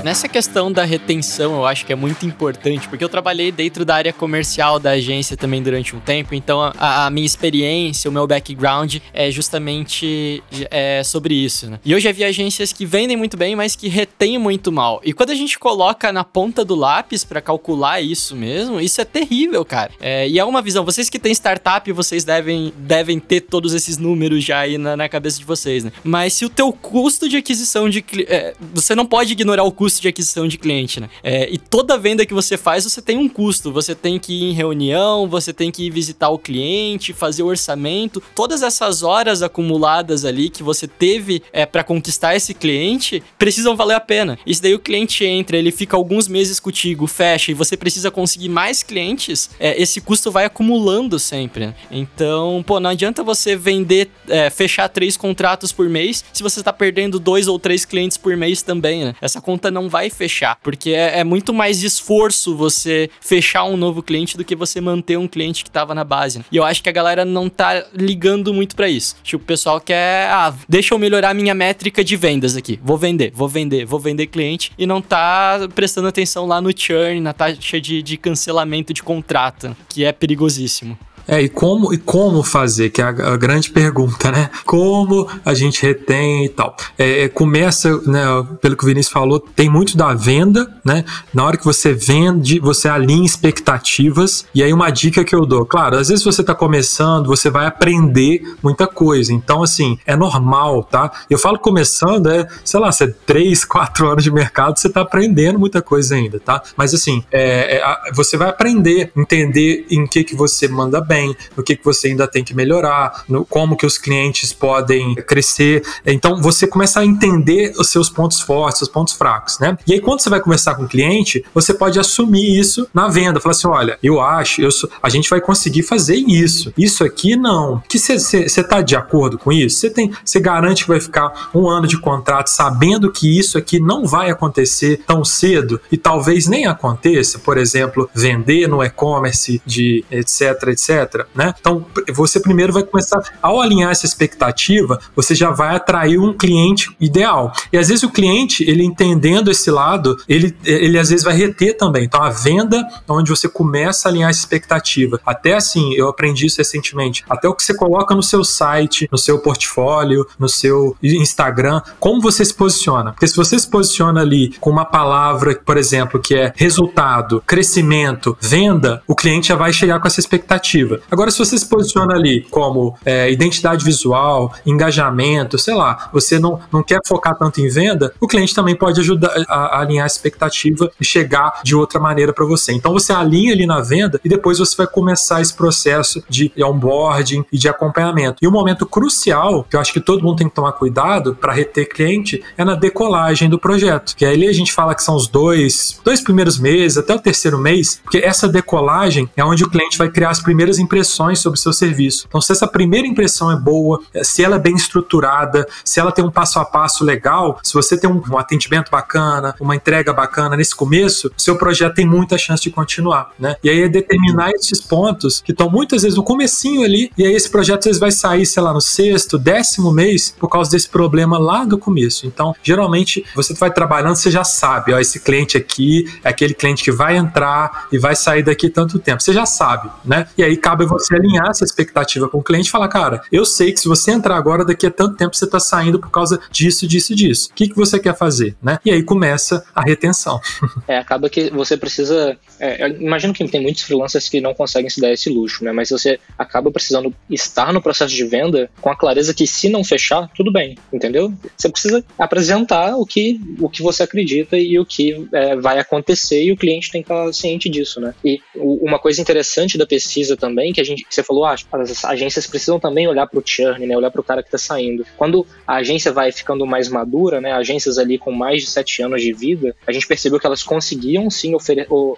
Nessa questão da retenção, eu acho que é muito importante, porque eu trabalhei dentro da área comercial da agência também durante um tempo, então a, a minha experiência, o meu background é justamente é, sobre isso, né? E eu já vi agências que vendem muito bem, mas que retêm muito mal. E quando a gente coloca na ponta do lápis para calcular isso mesmo, isso é terrível, cara. É, e é uma visão. Vocês que têm startup, vocês devem, devem ter todos esses números já aí na, na cabeça de vocês, né? Mas se o teu custo de aquisição de... É, você não pode ignorar o custo de aquisição de cliente, né? É, e toda venda que você faz, você tem um custo. Você tem que ir em reunião, você tem que ir visitar o cliente, fazer o orçamento. Todas essas horas acumuladas ali que você teve é, para conquistar esse cliente precisam valer a pena. Se daí o cliente entra, ele fica alguns meses contigo, fecha e você precisa conseguir mais clientes, é, esse custo vai acumulando sempre. Né? Então, pô, não adianta você vender, é, fechar três contratos por mês se você está perdendo dois ou três clientes por mês também, né? Essa conta não vai fechar, porque é, é, muito mais esforço você fechar um novo cliente do que você manter um cliente que tava na base. Né? E eu acho que a galera não tá ligando muito para isso. Tipo, o pessoal quer, ah, deixa eu melhorar minha métrica de vendas aqui. Vou vender, vou vender, vou vender cliente e não tá prestando atenção lá no churn, na taxa de, de cancelamento de contrato, que é perigosíssimo. É, e como, e como fazer, que é a, a grande pergunta, né? Como a gente retém e tal. É, é, começa, né, pelo que o Vinícius falou, tem muito da venda, né? Na hora que você vende, você alinha expectativas. E aí uma dica que eu dou, claro, às vezes você está começando, você vai aprender muita coisa. Então, assim, é normal, tá? Eu falo começando, é, sei lá, você é 3, 4 anos de mercado, você está aprendendo muita coisa ainda, tá? Mas assim, é, é, você vai aprender, entender em que, que você manda bem bem, no que, que você ainda tem que melhorar, no como que os clientes podem crescer. Então você começa a entender os seus pontos fortes, os pontos fracos, né? E aí quando você vai conversar com o cliente, você pode assumir isso na venda, falar assim, olha, eu acho, eu sou, a gente vai conseguir fazer isso. Isso aqui não. Que você está de acordo com isso? Você tem, você garante que vai ficar um ano de contrato sabendo que isso aqui não vai acontecer tão cedo e talvez nem aconteça, por exemplo, vender no e-commerce de etc, etc né? Então, você primeiro vai começar, ao alinhar essa expectativa, você já vai atrair um cliente ideal. E às vezes o cliente, ele entendendo esse lado, ele, ele às vezes vai reter também. Então, a venda é onde você começa a alinhar essa expectativa. Até assim, eu aprendi isso recentemente, até o que você coloca no seu site, no seu portfólio, no seu Instagram, como você se posiciona. Porque se você se posiciona ali com uma palavra, por exemplo, que é resultado, crescimento, venda, o cliente já vai chegar com essa expectativa. Agora, se você se posiciona ali como é, identidade visual, engajamento, sei lá, você não, não quer focar tanto em venda, o cliente também pode ajudar a, a alinhar a expectativa e chegar de outra maneira para você. Então, você alinha ali na venda e depois você vai começar esse processo de onboarding e de acompanhamento. E um momento crucial, que eu acho que todo mundo tem que tomar cuidado para reter cliente, é na decolagem do projeto. Que aí a gente fala que são os dois, dois primeiros meses, até o terceiro mês, porque essa decolagem é onde o cliente vai criar as primeiras primeiras impressões sobre o seu serviço. Então, se essa primeira impressão é boa, eh, se ela é bem estruturada, se ela tem um passo a passo legal, se você tem um, um atendimento bacana, uma entrega bacana nesse começo, seu projeto tem muita chance de continuar, né? E aí é determinar esses pontos que estão muitas vezes no comecinho ali, e aí esse projeto às vezes vai sair, sei lá, no sexto, décimo mês, por causa desse problema lá do começo. Então, geralmente, você vai trabalhando, você já sabe, ó, esse cliente aqui é aquele cliente que vai entrar e vai sair daqui tanto tempo. Você já sabe, né? E aí cabe você alinhar essa expectativa com o cliente e falar, cara, eu sei que se você entrar agora, daqui a tanto tempo você está saindo por causa disso, disso, disso. O que, que você quer fazer, né? E aí começa a retenção. É, acaba que você precisa. É, imagino que tem muitos freelancers que não conseguem se dar esse luxo, né? Mas você acaba precisando estar no processo de venda com a clareza que se não fechar, tudo bem, entendeu? Você precisa apresentar o que, o que você acredita e o que é, vai acontecer e o cliente tem que estar ciente disso, né? E uma coisa interessante da pesquisa também, que a gente, que você falou, ah, as agências precisam também olhar para o churn, né? Olhar para o cara que está saindo. Quando a agência vai ficando mais madura, né? Agências ali com mais de sete anos de vida, a gente percebeu que elas conseguiam sim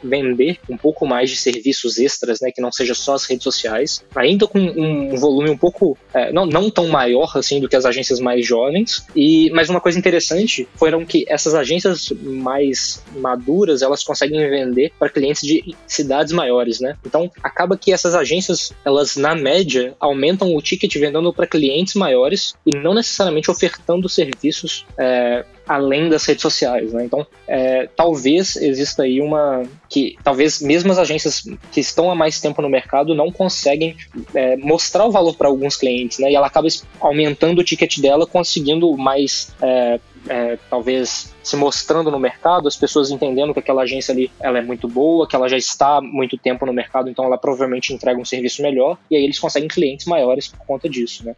vender um pouco mais de serviços extras, né? Que não seja só as redes sociais, ainda com um volume um pouco é, não, não tão maior assim do que as agências mais jovens. E mas uma coisa interessante foram que essas agências mais maduras elas conseguem vender para clientes de cidades maiores, né? Então acaba que essas agências elas na média aumentam o ticket vendendo para clientes maiores e não necessariamente ofertando serviços é, além das redes sociais, né? Então, é, talvez exista aí uma que talvez mesmo as agências que estão há mais tempo no mercado não conseguem é, mostrar o valor para alguns clientes, né? E ela acaba aumentando o ticket dela, conseguindo mais é, é, talvez se mostrando no mercado, as pessoas entendendo que aquela agência ali ela é muito boa, que ela já está há muito tempo no mercado, então ela provavelmente entrega um serviço melhor, e aí eles conseguem clientes maiores por conta disso, né?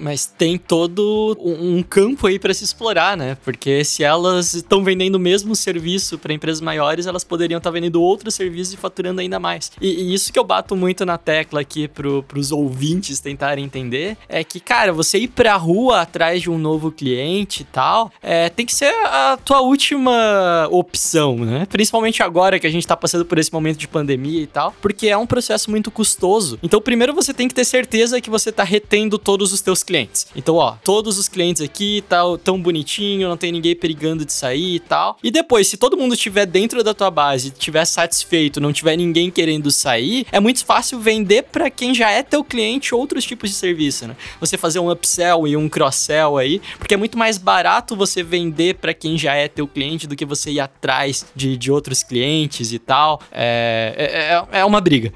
Mas tem todo um campo aí para se explorar, né? Porque se elas estão vendendo o mesmo serviço para empresas maiores, elas poderiam estar tá vendendo outros serviços e faturando ainda mais. E, e, isso que eu bato muito na tecla aqui pro, pros ouvintes tentarem entender é que, cara, você ir pra rua atrás de um novo cliente e tal, é, tem que ser a tua última opção, né? Principalmente agora que a gente tá passando por esse momento de pandemia e tal, porque é um processo muito custoso. Então, primeiro você tem que ter certeza que você tá retendo todos os teus clientes. Então, ó, todos os clientes aqui tá tão bonitinho, não tem ninguém perigando de sair e tal. E depois, se todo mundo estiver dentro da tua base, estiver satisfeito, não tiver ninguém querendo sair, é muito fácil vender para quem já é teu cliente outros tipos de serviço, né? Você fazer um upsell e um cross-sell aí, porque é muito mais barato você vender para quem já é teu cliente do que você ir atrás de, de outros clientes e tal. É, é, é, é uma briga.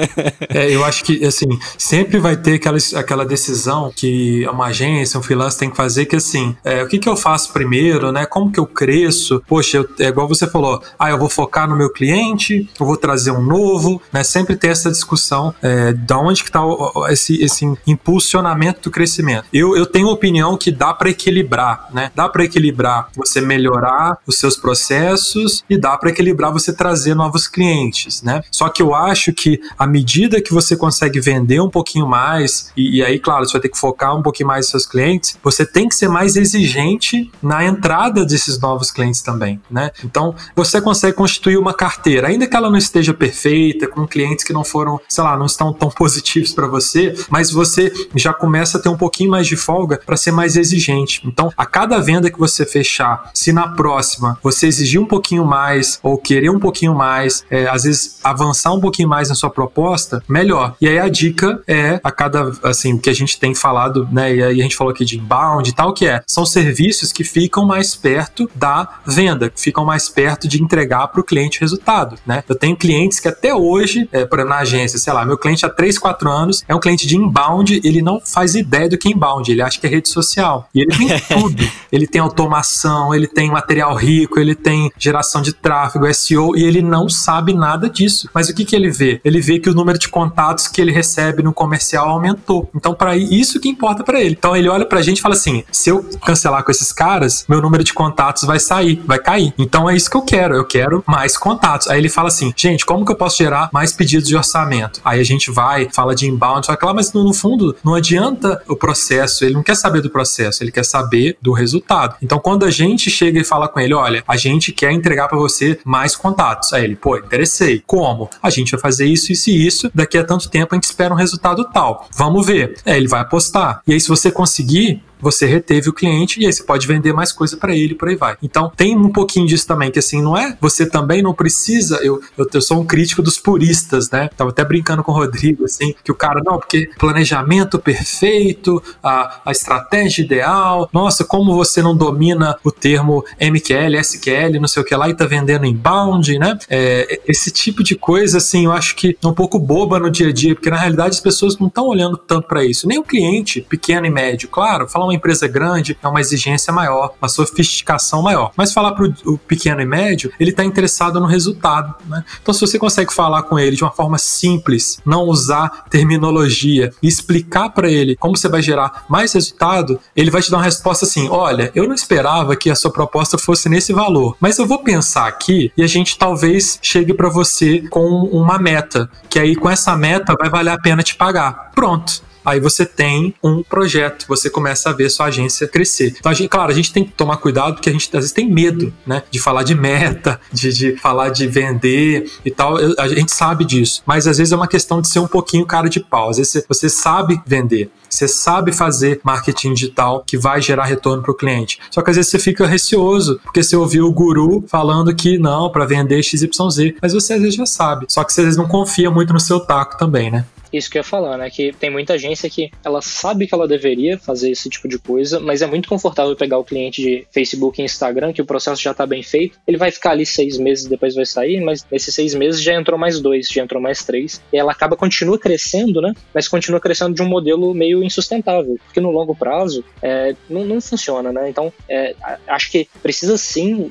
é, eu acho que, assim, sempre vai ter aquela, aquela decisão que uma agência, um freelancer tem que fazer, que assim, é, o que, que eu faço primeiro, né? Como que eu cresço? Poxa, eu, é igual você falou, ah, eu vou focar no meu cliente, eu vou trazer um novo, né? Sempre ter essa discussão é, da onde que tá esse, esse impulsionamento do crescimento. Eu, eu tenho opinião que dá para equilibrar, né? Dá para equilibrar você melhorar os seus processos e dá para equilibrar você trazer novos clientes, né? Só que eu acho que à medida que você consegue vender um pouquinho mais, e, e aí, claro, você vai ter que focar um pouquinho mais seus clientes, você tem que ser mais exigente na entrada desses novos clientes também, né? Então, você consegue constituir uma carteira, ainda que ela não esteja perfeita, com clientes que não foram, sei lá, não estão tão positivos para você, mas você já começa a ter um pouquinho mais de folga para ser mais exigente. Então, a cada venda que você fechar, se na próxima você exigir um pouquinho mais ou querer um pouquinho mais, é, às vezes avançar um pouquinho mais na sua proposta, melhor. E aí a dica é a cada, assim, que a gente tem falado falado, né? E aí a gente falou aqui de inbound e tal, que é, são serviços que ficam mais perto da venda, que ficam mais perto de entregar para o cliente o resultado, né? Eu tenho clientes que até hoje, é, por na agência, sei lá, meu cliente há 3, 4 anos é um cliente de inbound, ele não faz ideia do que é inbound, ele acha que é rede social. E ele tem tudo. ele tem automação, ele tem material rico, ele tem geração de tráfego, SEO, e ele não sabe nada disso. Mas o que, que ele vê? Ele vê que o número de contatos que ele recebe no comercial aumentou. Então, para isso que importa importa para ele. Então ele olha pra gente e fala assim: se eu cancelar com esses caras, meu número de contatos vai sair, vai cair. Então é isso que eu quero, eu quero mais contatos. Aí ele fala assim: gente, como que eu posso gerar mais pedidos de orçamento? Aí a gente vai, fala de inbound, fala, mas no, no fundo não adianta o processo, ele não quer saber do processo, ele quer saber do resultado. Então quando a gente chega e fala com ele, olha, a gente quer entregar para você mais contatos. Aí ele, pô, interessei. Como? A gente vai fazer isso, isso e isso, daqui a tanto tempo a gente espera um resultado tal. Vamos ver. É, ele vai apostar. E aí se você conseguir, você reteve o cliente e aí você pode vender mais coisa para ele, por aí vai. Então tem um pouquinho disso também, que assim, não é? Você também não precisa. Eu, eu, eu sou um crítico dos puristas, né? Tava até brincando com o Rodrigo, assim, que o cara, não, porque planejamento perfeito, a, a estratégia ideal, nossa, como você não domina o termo MQL, SQL, não sei o que lá, e tá vendendo inbound, né? É, esse tipo de coisa, assim, eu acho que é um pouco boba no dia a dia, porque na realidade as pessoas não estão olhando tanto para isso. Nem o cliente, pequeno e médio, claro, uma empresa grande é uma exigência maior, uma sofisticação maior. Mas falar para o pequeno e médio, ele está interessado no resultado. Né? Então, se você consegue falar com ele de uma forma simples, não usar terminologia e explicar para ele como você vai gerar mais resultado, ele vai te dar uma resposta assim: olha, eu não esperava que a sua proposta fosse nesse valor, mas eu vou pensar aqui e a gente talvez chegue para você com uma meta, que aí com essa meta vai valer a pena te pagar. Pronto aí você tem um projeto, você começa a ver sua agência crescer. Então, a gente, claro, a gente tem que tomar cuidado porque a gente às vezes tem medo, né, de falar de meta, de, de falar de vender e tal. A gente sabe disso, mas às vezes é uma questão de ser um pouquinho cara de pau. Às vezes você sabe vender, você sabe fazer marketing digital que vai gerar retorno para o cliente. Só que às vezes você fica receoso porque você ouviu o guru falando que não, para vender XYZ, mas você às vezes já sabe. Só que você às vezes não confia muito no seu taco também, né? Isso que eu ia falar, né? Que tem muita agência que ela sabe que ela deveria fazer esse tipo de coisa, mas é muito confortável pegar o cliente de Facebook e Instagram, que o processo já está bem feito. Ele vai ficar ali seis meses, depois vai sair, mas nesses seis meses já entrou mais dois, já entrou mais três. E ela acaba, continua crescendo, né? Mas continua crescendo de um modelo meio insustentável, porque no longo prazo é, não, não, funciona, né? Então, é, acho que precisa sim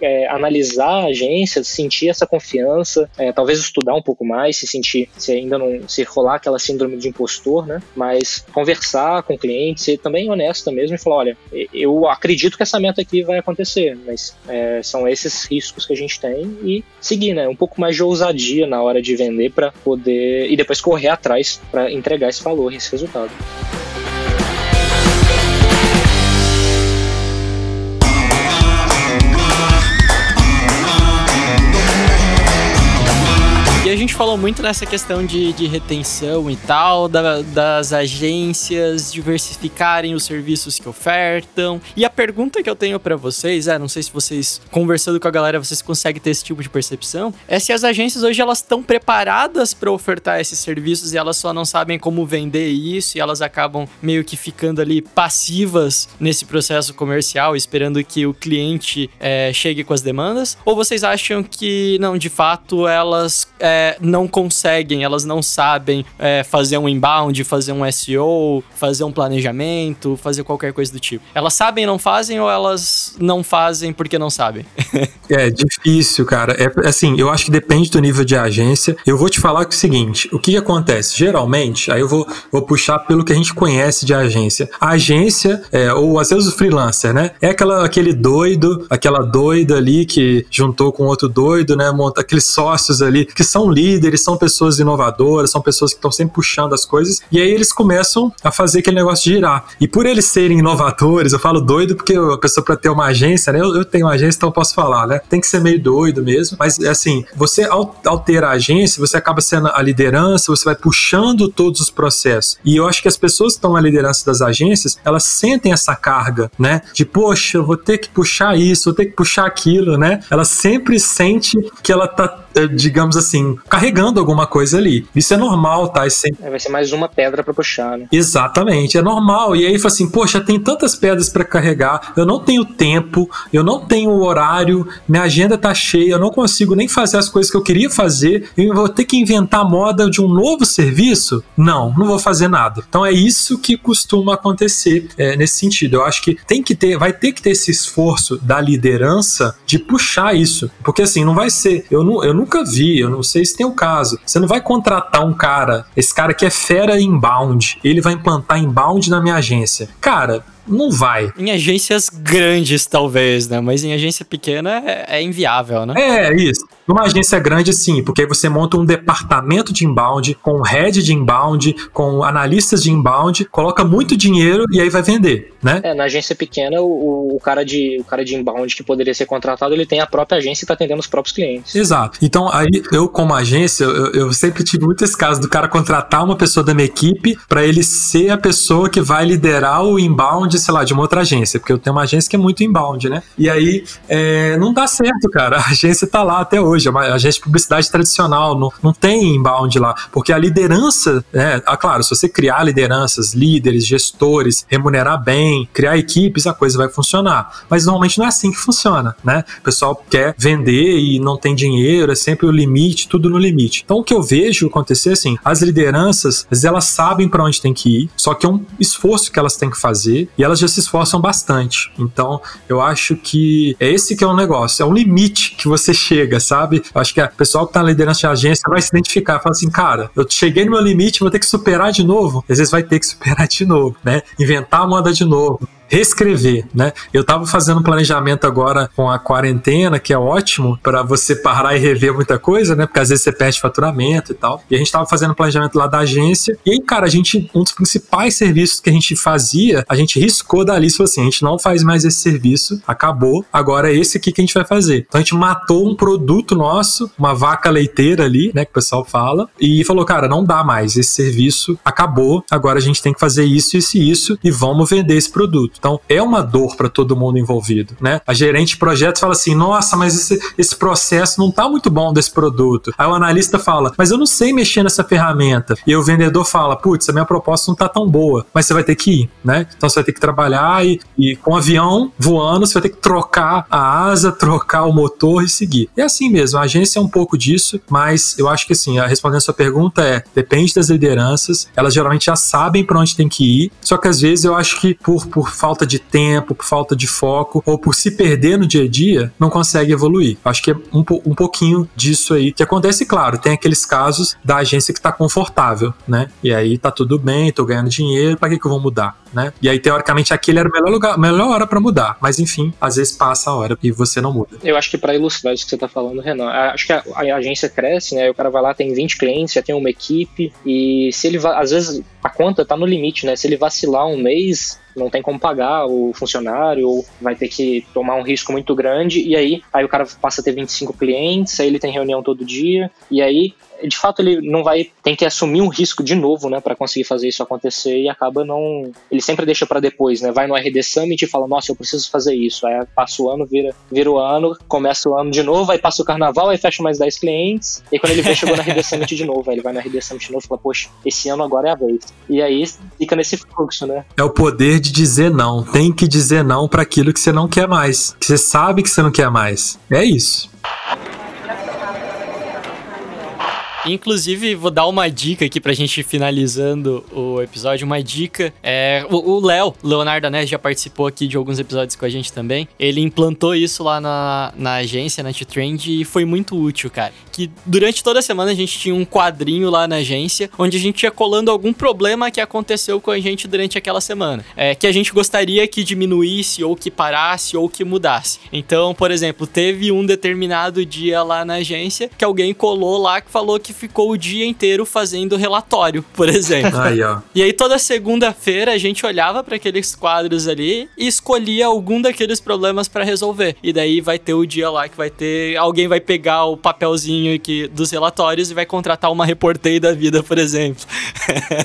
é, analisar a agência, sentir essa confiança, é, talvez estudar um pouco mais, se sentir, se ainda não se rolar aquela síndrome de impostor, né? Mas conversar com o cliente, ser também honesta mesmo e falar, olha, eu acredito que essa meta aqui vai acontecer, mas é, são esses riscos que a gente tem e seguir, né? Um pouco mais de ousadia na hora de vender para poder e depois correr atrás para entregar esse valor, esse resultado. A gente falou muito nessa questão de, de retenção e tal, da, das agências diversificarem os serviços que ofertam. E a pergunta que eu tenho para vocês, é, não sei se vocês, conversando com a galera, vocês conseguem ter esse tipo de percepção, é se as agências hoje elas estão preparadas para ofertar esses serviços e elas só não sabem como vender isso e elas acabam meio que ficando ali passivas nesse processo comercial, esperando que o cliente é, chegue com as demandas? Ou vocês acham que, não, de fato, elas é, não conseguem, elas não sabem é, fazer um inbound, fazer um SEO, fazer um planejamento, fazer qualquer coisa do tipo. Elas sabem e não fazem ou elas não fazem porque não sabem? é difícil, cara. É assim, eu acho que depende do nível de agência. Eu vou te falar é o seguinte: o que, que acontece? Geralmente, aí eu vou, vou puxar pelo que a gente conhece de agência. A agência, é, ou às vezes o freelancer, né? É aquela, aquele doido, aquela doida ali que juntou com outro doido, né? Monta aqueles sócios ali que são líderes, são pessoas inovadoras, são pessoas que estão sempre puxando as coisas, e aí eles começam a fazer aquele negócio girar. E por eles serem inovadores, eu falo doido porque a pessoa para ter uma agência, né? Eu, eu, tenho uma agência, então eu posso falar, né? Tem que ser meio doido mesmo, mas assim, você ter a agência, você acaba sendo a liderança, você vai puxando todos os processos. E eu acho que as pessoas que estão na liderança das agências, elas sentem essa carga, né? De, poxa, eu vou ter que puxar isso, vou ter que puxar aquilo, né? Ela sempre sente que ela tá digamos assim, carregando alguma coisa ali. Isso é normal, tá? Isso é... Vai ser mais uma pedra para puxar, né? Exatamente, é normal. E aí fala assim, poxa, tem tantas pedras para carregar, eu não tenho tempo, eu não tenho horário, minha agenda tá cheia, eu não consigo nem fazer as coisas que eu queria fazer, eu vou ter que inventar a moda de um novo serviço? Não, não vou fazer nada. Então é isso que costuma acontecer é, nesse sentido. Eu acho que tem que ter, vai ter que ter esse esforço da liderança de puxar isso, porque assim, não vai ser, eu não, eu não nunca vi, eu não sei se tem o caso. Você não vai contratar um cara, esse cara que é fera inbound, ele vai implantar inbound na minha agência. Cara, não vai. Em agências grandes, talvez, né? Mas em agência pequena é, é inviável, né? É, isso. Numa agência grande, sim, porque aí você monta um departamento de inbound, com head de inbound, com analistas de inbound, coloca muito dinheiro e aí vai vender, né? É, na agência pequena, o, o, cara, de, o cara de inbound que poderia ser contratado, ele tem a própria agência e tá atendendo os próprios clientes. Exato. Então, aí eu, como agência, eu, eu sempre tive muito esse caso do cara contratar uma pessoa da minha equipe para ele ser a pessoa que vai liderar o inbound, sei lá, de uma outra agência, porque eu tenho uma agência que é muito inbound, né? E aí, é, não dá certo, cara. A agência tá lá até hoje é uma agência de publicidade tradicional, não, não tem inbound lá, porque a liderança, é, ah, claro, se você criar lideranças, líderes, gestores, remunerar bem, criar equipes, a coisa vai funcionar. Mas normalmente não é assim que funciona, né? O pessoal quer vender e não tem dinheiro, é sempre o limite, tudo no limite. Então o que eu vejo acontecer assim, as lideranças, elas sabem para onde tem que ir, só que é um esforço que elas têm que fazer e elas já se esforçam bastante. Então eu acho que é esse que é o negócio, é um limite que você chega, sabe? Eu acho que o pessoal que tá na liderança de agência vai se identificar, fala assim, cara, eu cheguei no meu limite, vou ter que superar de novo. Às vezes vai ter que superar de novo, né? Inventar a moda de novo reescrever, né? Eu tava fazendo um planejamento agora com a quarentena, que é ótimo para você parar e rever muita coisa, né? Porque às vezes você perde faturamento e tal. E a gente tava fazendo um planejamento lá da agência. E aí, cara, a gente, um dos principais serviços que a gente fazia, a gente riscou da lista assim: a gente não faz mais esse serviço, acabou, agora é esse aqui que a gente vai fazer. Então a gente matou um produto nosso, uma vaca leiteira ali, né? Que o pessoal fala, e falou, cara, não dá mais, esse serviço acabou, agora a gente tem que fazer isso, isso e isso, e vamos vender esse produto. Então é uma dor para todo mundo envolvido, né? A gerente de projetos fala assim: nossa, mas esse, esse processo não tá muito bom desse produto. Aí o analista fala: mas eu não sei mexer nessa ferramenta. E o vendedor fala: putz, a minha proposta não tá tão boa, mas você vai ter que ir, né? Então você vai ter que trabalhar e, e com o avião voando, você vai ter que trocar a asa, trocar o motor e seguir. É assim mesmo, a agência é um pouco disso, mas eu acho que assim, a respondendo a sua pergunta é: depende das lideranças, elas geralmente já sabem para onde tem que ir, só que às vezes eu acho que por, por falta falta de tempo, por falta de foco ou por se perder no dia a dia, não consegue evoluir. Acho que é um, um pouquinho disso aí que acontece, claro, tem aqueles casos da agência que tá confortável, né? E aí tá tudo bem, tô ganhando dinheiro, para que que eu vou mudar, né? E aí teoricamente aquele era o melhor lugar, melhor hora para mudar, mas enfim, às vezes passa a hora e você não muda. Eu acho que para ilustrar isso que você tá falando, Renan, acho que a, a, agência cresce, né? O cara vai lá, tem 20 clientes, já tem uma equipe e se ele às vezes a conta tá no limite, né? Se ele vacilar um mês, não tem como pagar o funcionário, ou vai ter que tomar um risco muito grande, e aí, aí o cara passa a ter 25 clientes, aí ele tem reunião todo dia, e aí de fato ele não vai tem que assumir um risco de novo, né, para conseguir fazer isso acontecer e acaba não, ele sempre deixa para depois, né? Vai no RD Summit e fala: "Nossa, eu preciso fazer isso". Aí passa o ano, vira, vira o ano, começa o ano de novo, aí passa o carnaval, aí fecha mais 10 clientes, e quando ele vê chegou na RD Summit de novo, aí ele vai na RD Summit de novo e fala: "Poxa, esse ano agora é a vez". E aí fica nesse fluxo, né? É o poder de dizer não. Tem que dizer não para aquilo que você não quer mais, que você sabe que você não quer mais. É isso. Inclusive, vou dar uma dica aqui pra gente finalizando o episódio. Uma dica é. O Léo, Leonardo Anés, já participou aqui de alguns episódios com a gente também. Ele implantou isso lá na, na agência, na T-Trend, e foi muito útil, cara. Que durante toda a semana a gente tinha um quadrinho lá na agência, onde a gente ia colando algum problema que aconteceu com a gente durante aquela semana. É, que a gente gostaria que diminuísse, ou que parasse, ou que mudasse. Então, por exemplo, teve um determinado dia lá na agência que alguém colou lá que falou que ficou o dia inteiro fazendo relatório, por exemplo. Aí, ó. E aí toda segunda-feira a gente olhava para aqueles quadros ali e escolhia algum daqueles problemas para resolver. E daí vai ter o dia lá que vai ter alguém vai pegar o papelzinho aqui dos relatórios e vai contratar uma reporteira da vida, por exemplo.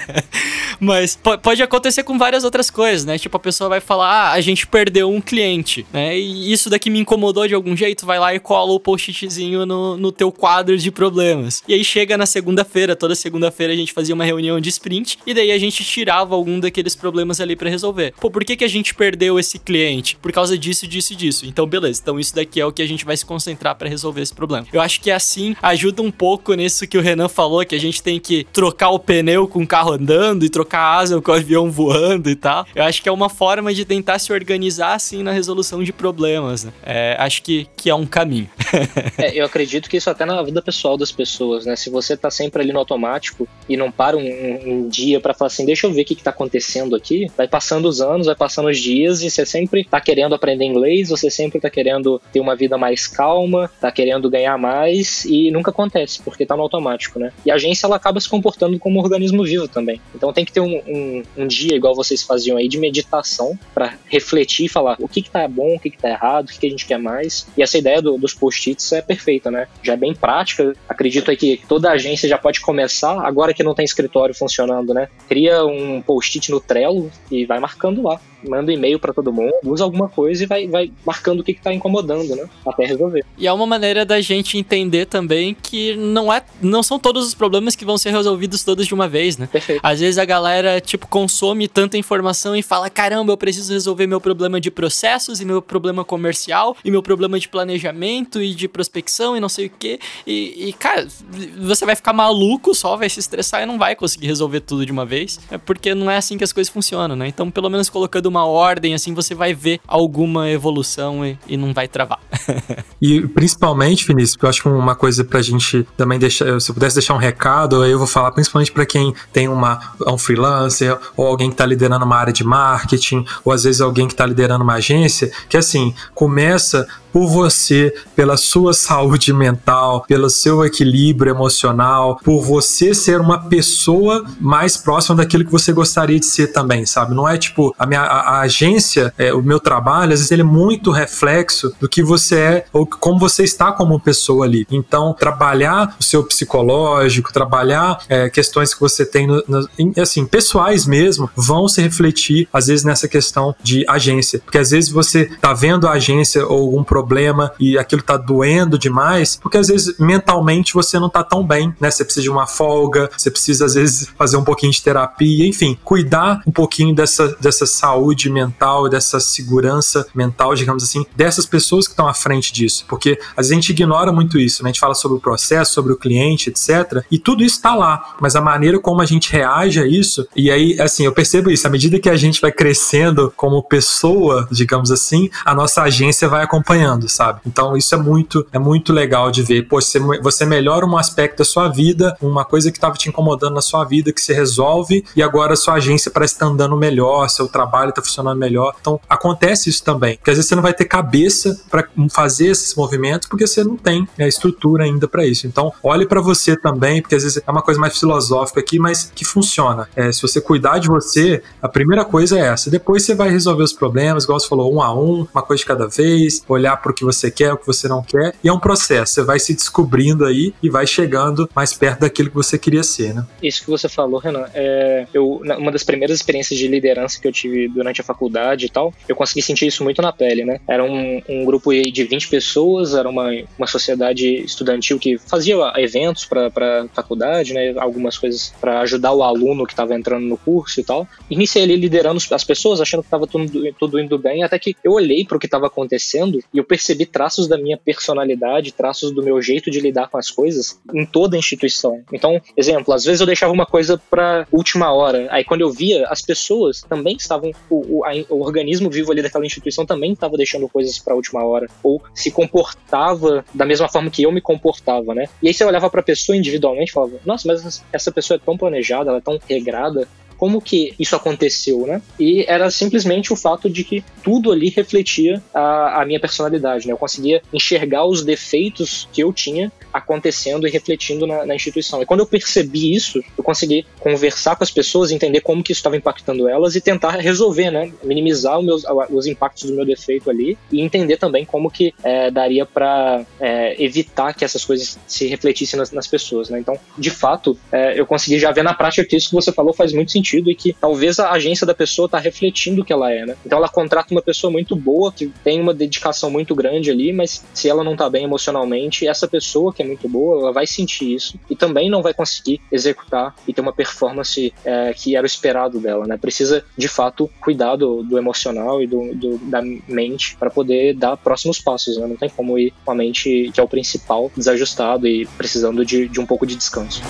Mas pode acontecer com várias outras coisas, né? Tipo a pessoa vai falar: "Ah, a gente perdeu um cliente", né? E isso daqui me incomodou de algum jeito, vai lá e cola o post-itzinho no, no teu quadro de problemas. E aí chega na segunda-feira, toda segunda-feira a gente fazia uma reunião de sprint e daí a gente tirava algum daqueles problemas ali para resolver. Pô, por que, que a gente perdeu esse cliente? Por causa disso, disso e disso. Então, beleza. Então, isso daqui é o que a gente vai se concentrar para resolver esse problema. Eu acho que assim ajuda um pouco nisso que o Renan falou, que a gente tem que trocar o pneu com o carro andando e trocar a asa com o avião voando e tal. Eu acho que é uma forma de tentar se organizar assim na resolução de problemas. Né? É, acho que, que é um caminho. é, eu acredito que isso até na vida pessoal das pessoas, né? Se você tá sempre ali no automático e não para um, um dia para falar assim, deixa eu ver o que, que tá acontecendo aqui, vai passando os anos, vai passando os dias e você sempre tá querendo aprender inglês, você sempre tá querendo ter uma vida mais calma, tá querendo ganhar mais e nunca acontece, porque tá no automático, né? E a agência ela acaba se comportando como um organismo vivo também. Então tem que ter um, um, um dia, igual vocês faziam aí, de meditação para refletir e falar o que, que tá bom, o que, que tá errado, o que, que a gente quer mais. E essa ideia do, dos post-its é perfeita, né? Já é bem prática. Acredito aí que toda agência já pode começar, agora que não tem escritório funcionando, né? Cria um post-it no Trello e vai marcando lá manda e-mail para todo mundo, usa alguma coisa e vai, vai marcando o que, que tá incomodando, né? Até resolver. E é uma maneira da gente entender também que não é não são todos os problemas que vão ser resolvidos todos de uma vez, né? Perfeito. Às vezes a galera, tipo, consome tanta informação e fala: caramba, eu preciso resolver meu problema de processos e meu problema comercial e meu problema de planejamento e de prospecção e não sei o quê. E, e cara, você vai ficar maluco só, vai se estressar e não vai conseguir resolver tudo de uma vez. É porque não é assim que as coisas funcionam, né? Então, pelo menos colocando uma ordem, assim, você vai ver alguma evolução e, e não vai travar. e principalmente, Vinícius, eu acho que uma coisa pra gente também deixar, se eu pudesse deixar um recado, eu vou falar principalmente para quem tem uma, um freelancer ou alguém que tá liderando uma área de marketing, ou às vezes alguém que tá liderando uma agência, que assim, começa por você, pela sua saúde mental, pelo seu equilíbrio emocional, por você ser uma pessoa mais próxima daquilo que você gostaria de ser também, sabe? Não é tipo a minha a, a agência, é, o meu trabalho, às vezes ele é muito reflexo do que você é ou como você está como pessoa ali. Então, trabalhar o seu psicológico, trabalhar é, questões que você tem, no, no, assim, pessoais mesmo, vão se refletir às vezes nessa questão de agência, porque às vezes você tá vendo a agência ou algum problema e aquilo tá doendo demais, porque às vezes mentalmente você não tá tão bem, né? Você precisa de uma folga, você precisa às vezes fazer um pouquinho de terapia, enfim, cuidar um pouquinho dessa, dessa saúde mental, dessa segurança mental, digamos assim, dessas pessoas que estão à frente disso, porque às vezes a gente ignora muito isso, né? A gente fala sobre o processo, sobre o cliente, etc. E tudo isso tá lá, mas a maneira como a gente reage a isso, e aí, assim, eu percebo isso, à medida que a gente vai crescendo como pessoa, digamos assim, a nossa agência vai acompanhando, sabe? Então isso é muito, é muito legal de ver. Pô, você, você melhora um aspecto da sua vida, uma coisa que estava te incomodando na sua vida, que se resolve, e agora a sua agência parece estar tá andando melhor, seu trabalho está funcionando melhor. Então acontece isso também, porque às vezes você não vai ter cabeça para fazer esses movimentos, porque você não tem né, estrutura ainda para isso. Então olhe para você também, porque às vezes é uma coisa mais filosófica aqui, mas que funciona. É, se você cuidar de você, a primeira coisa é essa. Depois você vai resolver os problemas, igual você falou, um a um, uma coisa de cada vez, olhar para o que você quer, o que você não quer, e é um processo. Você vai se descobrindo aí e vai chegando mais perto daquilo que você queria ser, né? Isso que você falou, Renan, é, eu, uma das primeiras experiências de liderança que eu tive durante a faculdade e tal, eu consegui sentir isso muito na pele, né? Era um, um grupo de 20 pessoas, era uma, uma sociedade estudantil que fazia eventos para faculdade, né? Algumas coisas para ajudar o aluno que estava entrando no curso e tal. Iniciei ali liderando as pessoas, achando que estava tudo, tudo indo bem, até que eu olhei para o que estava acontecendo e eu percebi traços da minha personalidade, traços do meu jeito de lidar com as coisas em toda a instituição. Então, exemplo, às vezes eu deixava uma coisa para última hora. Aí quando eu via, as pessoas também estavam, o, o, a, o organismo vivo ali daquela instituição também estava deixando coisas para última hora ou se comportava da mesma forma que eu me comportava, né? E aí você olhava para a pessoa individualmente e falava: "Nossa, mas essa pessoa é tão planejada, ela é tão regrada, como que isso aconteceu, né? E era simplesmente o fato de que tudo ali refletia a, a minha personalidade, né? Eu conseguia enxergar os defeitos que eu tinha acontecendo e refletindo na, na, instituição. E quando eu percebi isso, eu consegui conversar com as pessoas, entender como que isso estava impactando elas e tentar resolver, né? Minimizar os, meus, os impactos do meu defeito ali e entender também como que é, daria para é, evitar que essas coisas se refletissem nas, nas pessoas, né? Então, de fato, é, eu consegui já ver na prática que isso que você falou faz muito sentido sentido e que talvez a agência da pessoa está refletindo o que ela é, né? Então ela contrata uma pessoa muito boa, que tem uma dedicação muito grande ali, mas se ela não está bem emocionalmente, essa pessoa que é muito boa, ela vai sentir isso e também não vai conseguir executar e ter uma performance é, que era o esperado dela, né? Precisa, de fato, cuidar do, do emocional e do, do da mente para poder dar próximos passos, né? Não tem como ir com a mente, que é o principal, desajustado e precisando de, de um pouco de descanso.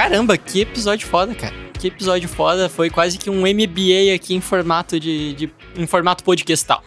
Caramba, que episódio foda, cara. Que episódio foda. Foi quase que um MBA aqui em formato de, de em formato podcastal.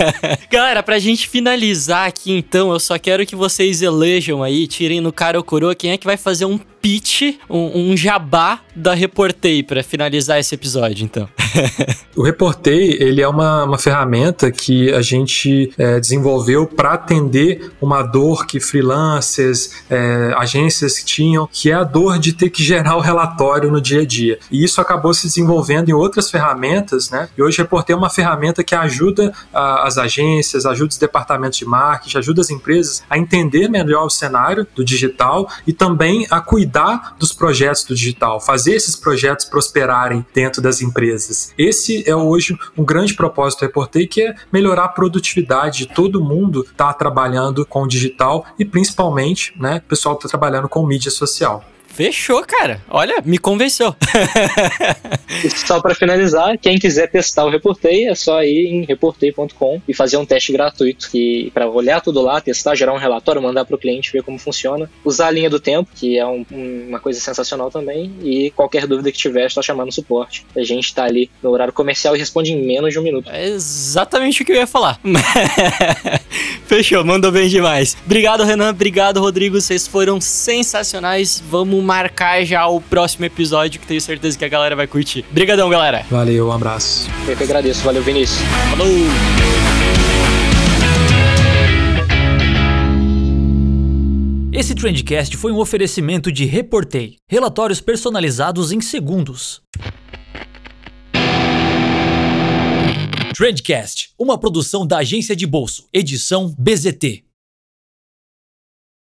Galera, pra gente finalizar aqui então, eu só quero que vocês elejam aí, tirem no cara ou coroa, quem é que vai fazer um pitch, um, um jabá da Reportei para finalizar esse episódio, então. o Reportei, ele é uma, uma ferramenta que a gente é, desenvolveu para atender uma dor que freelancers, é, agências tinham, que é a dor de ter que gerar o relatório no dia a dia. E isso acabou se desenvolvendo em outras ferramentas, né? E hoje o Reportei é uma ferramenta que ajuda a, as agências, ajuda os departamentos de marketing, ajuda as empresas a entender melhor o cenário do digital e também a cuidar cuidar dos projetos do digital, fazer esses projetos prosperarem dentro das empresas. Esse é hoje um grande propósito do Reportei, que é melhorar a produtividade de todo mundo está trabalhando com o digital e principalmente, né, o pessoal está trabalhando com mídia social. Fechou, cara. Olha, me convenceu. e só para finalizar, quem quiser testar o Reportei, é só ir em reportei.com e fazer um teste gratuito que para olhar tudo lá, testar, gerar um relatório, mandar para o cliente ver como funciona, usar a linha do tempo, que é um, uma coisa sensacional também, e qualquer dúvida que tiver, é só chamar no suporte. A gente está ali no horário comercial e responde em menos de um minuto. É exatamente o que eu ia falar. Fechou, mandou bem demais. Obrigado, Renan. Obrigado, Rodrigo. Vocês foram sensacionais. Vamos marcar já o próximo episódio, que tenho certeza que a galera vai curtir. Obrigadão, galera. Valeu, um abraço. Eu que agradeço. Valeu, Vinícius. Falou! Esse Trendcast foi um oferecimento de Reportei, relatórios personalizados em segundos. Trendcast, uma produção da agência de bolso, edição BZT.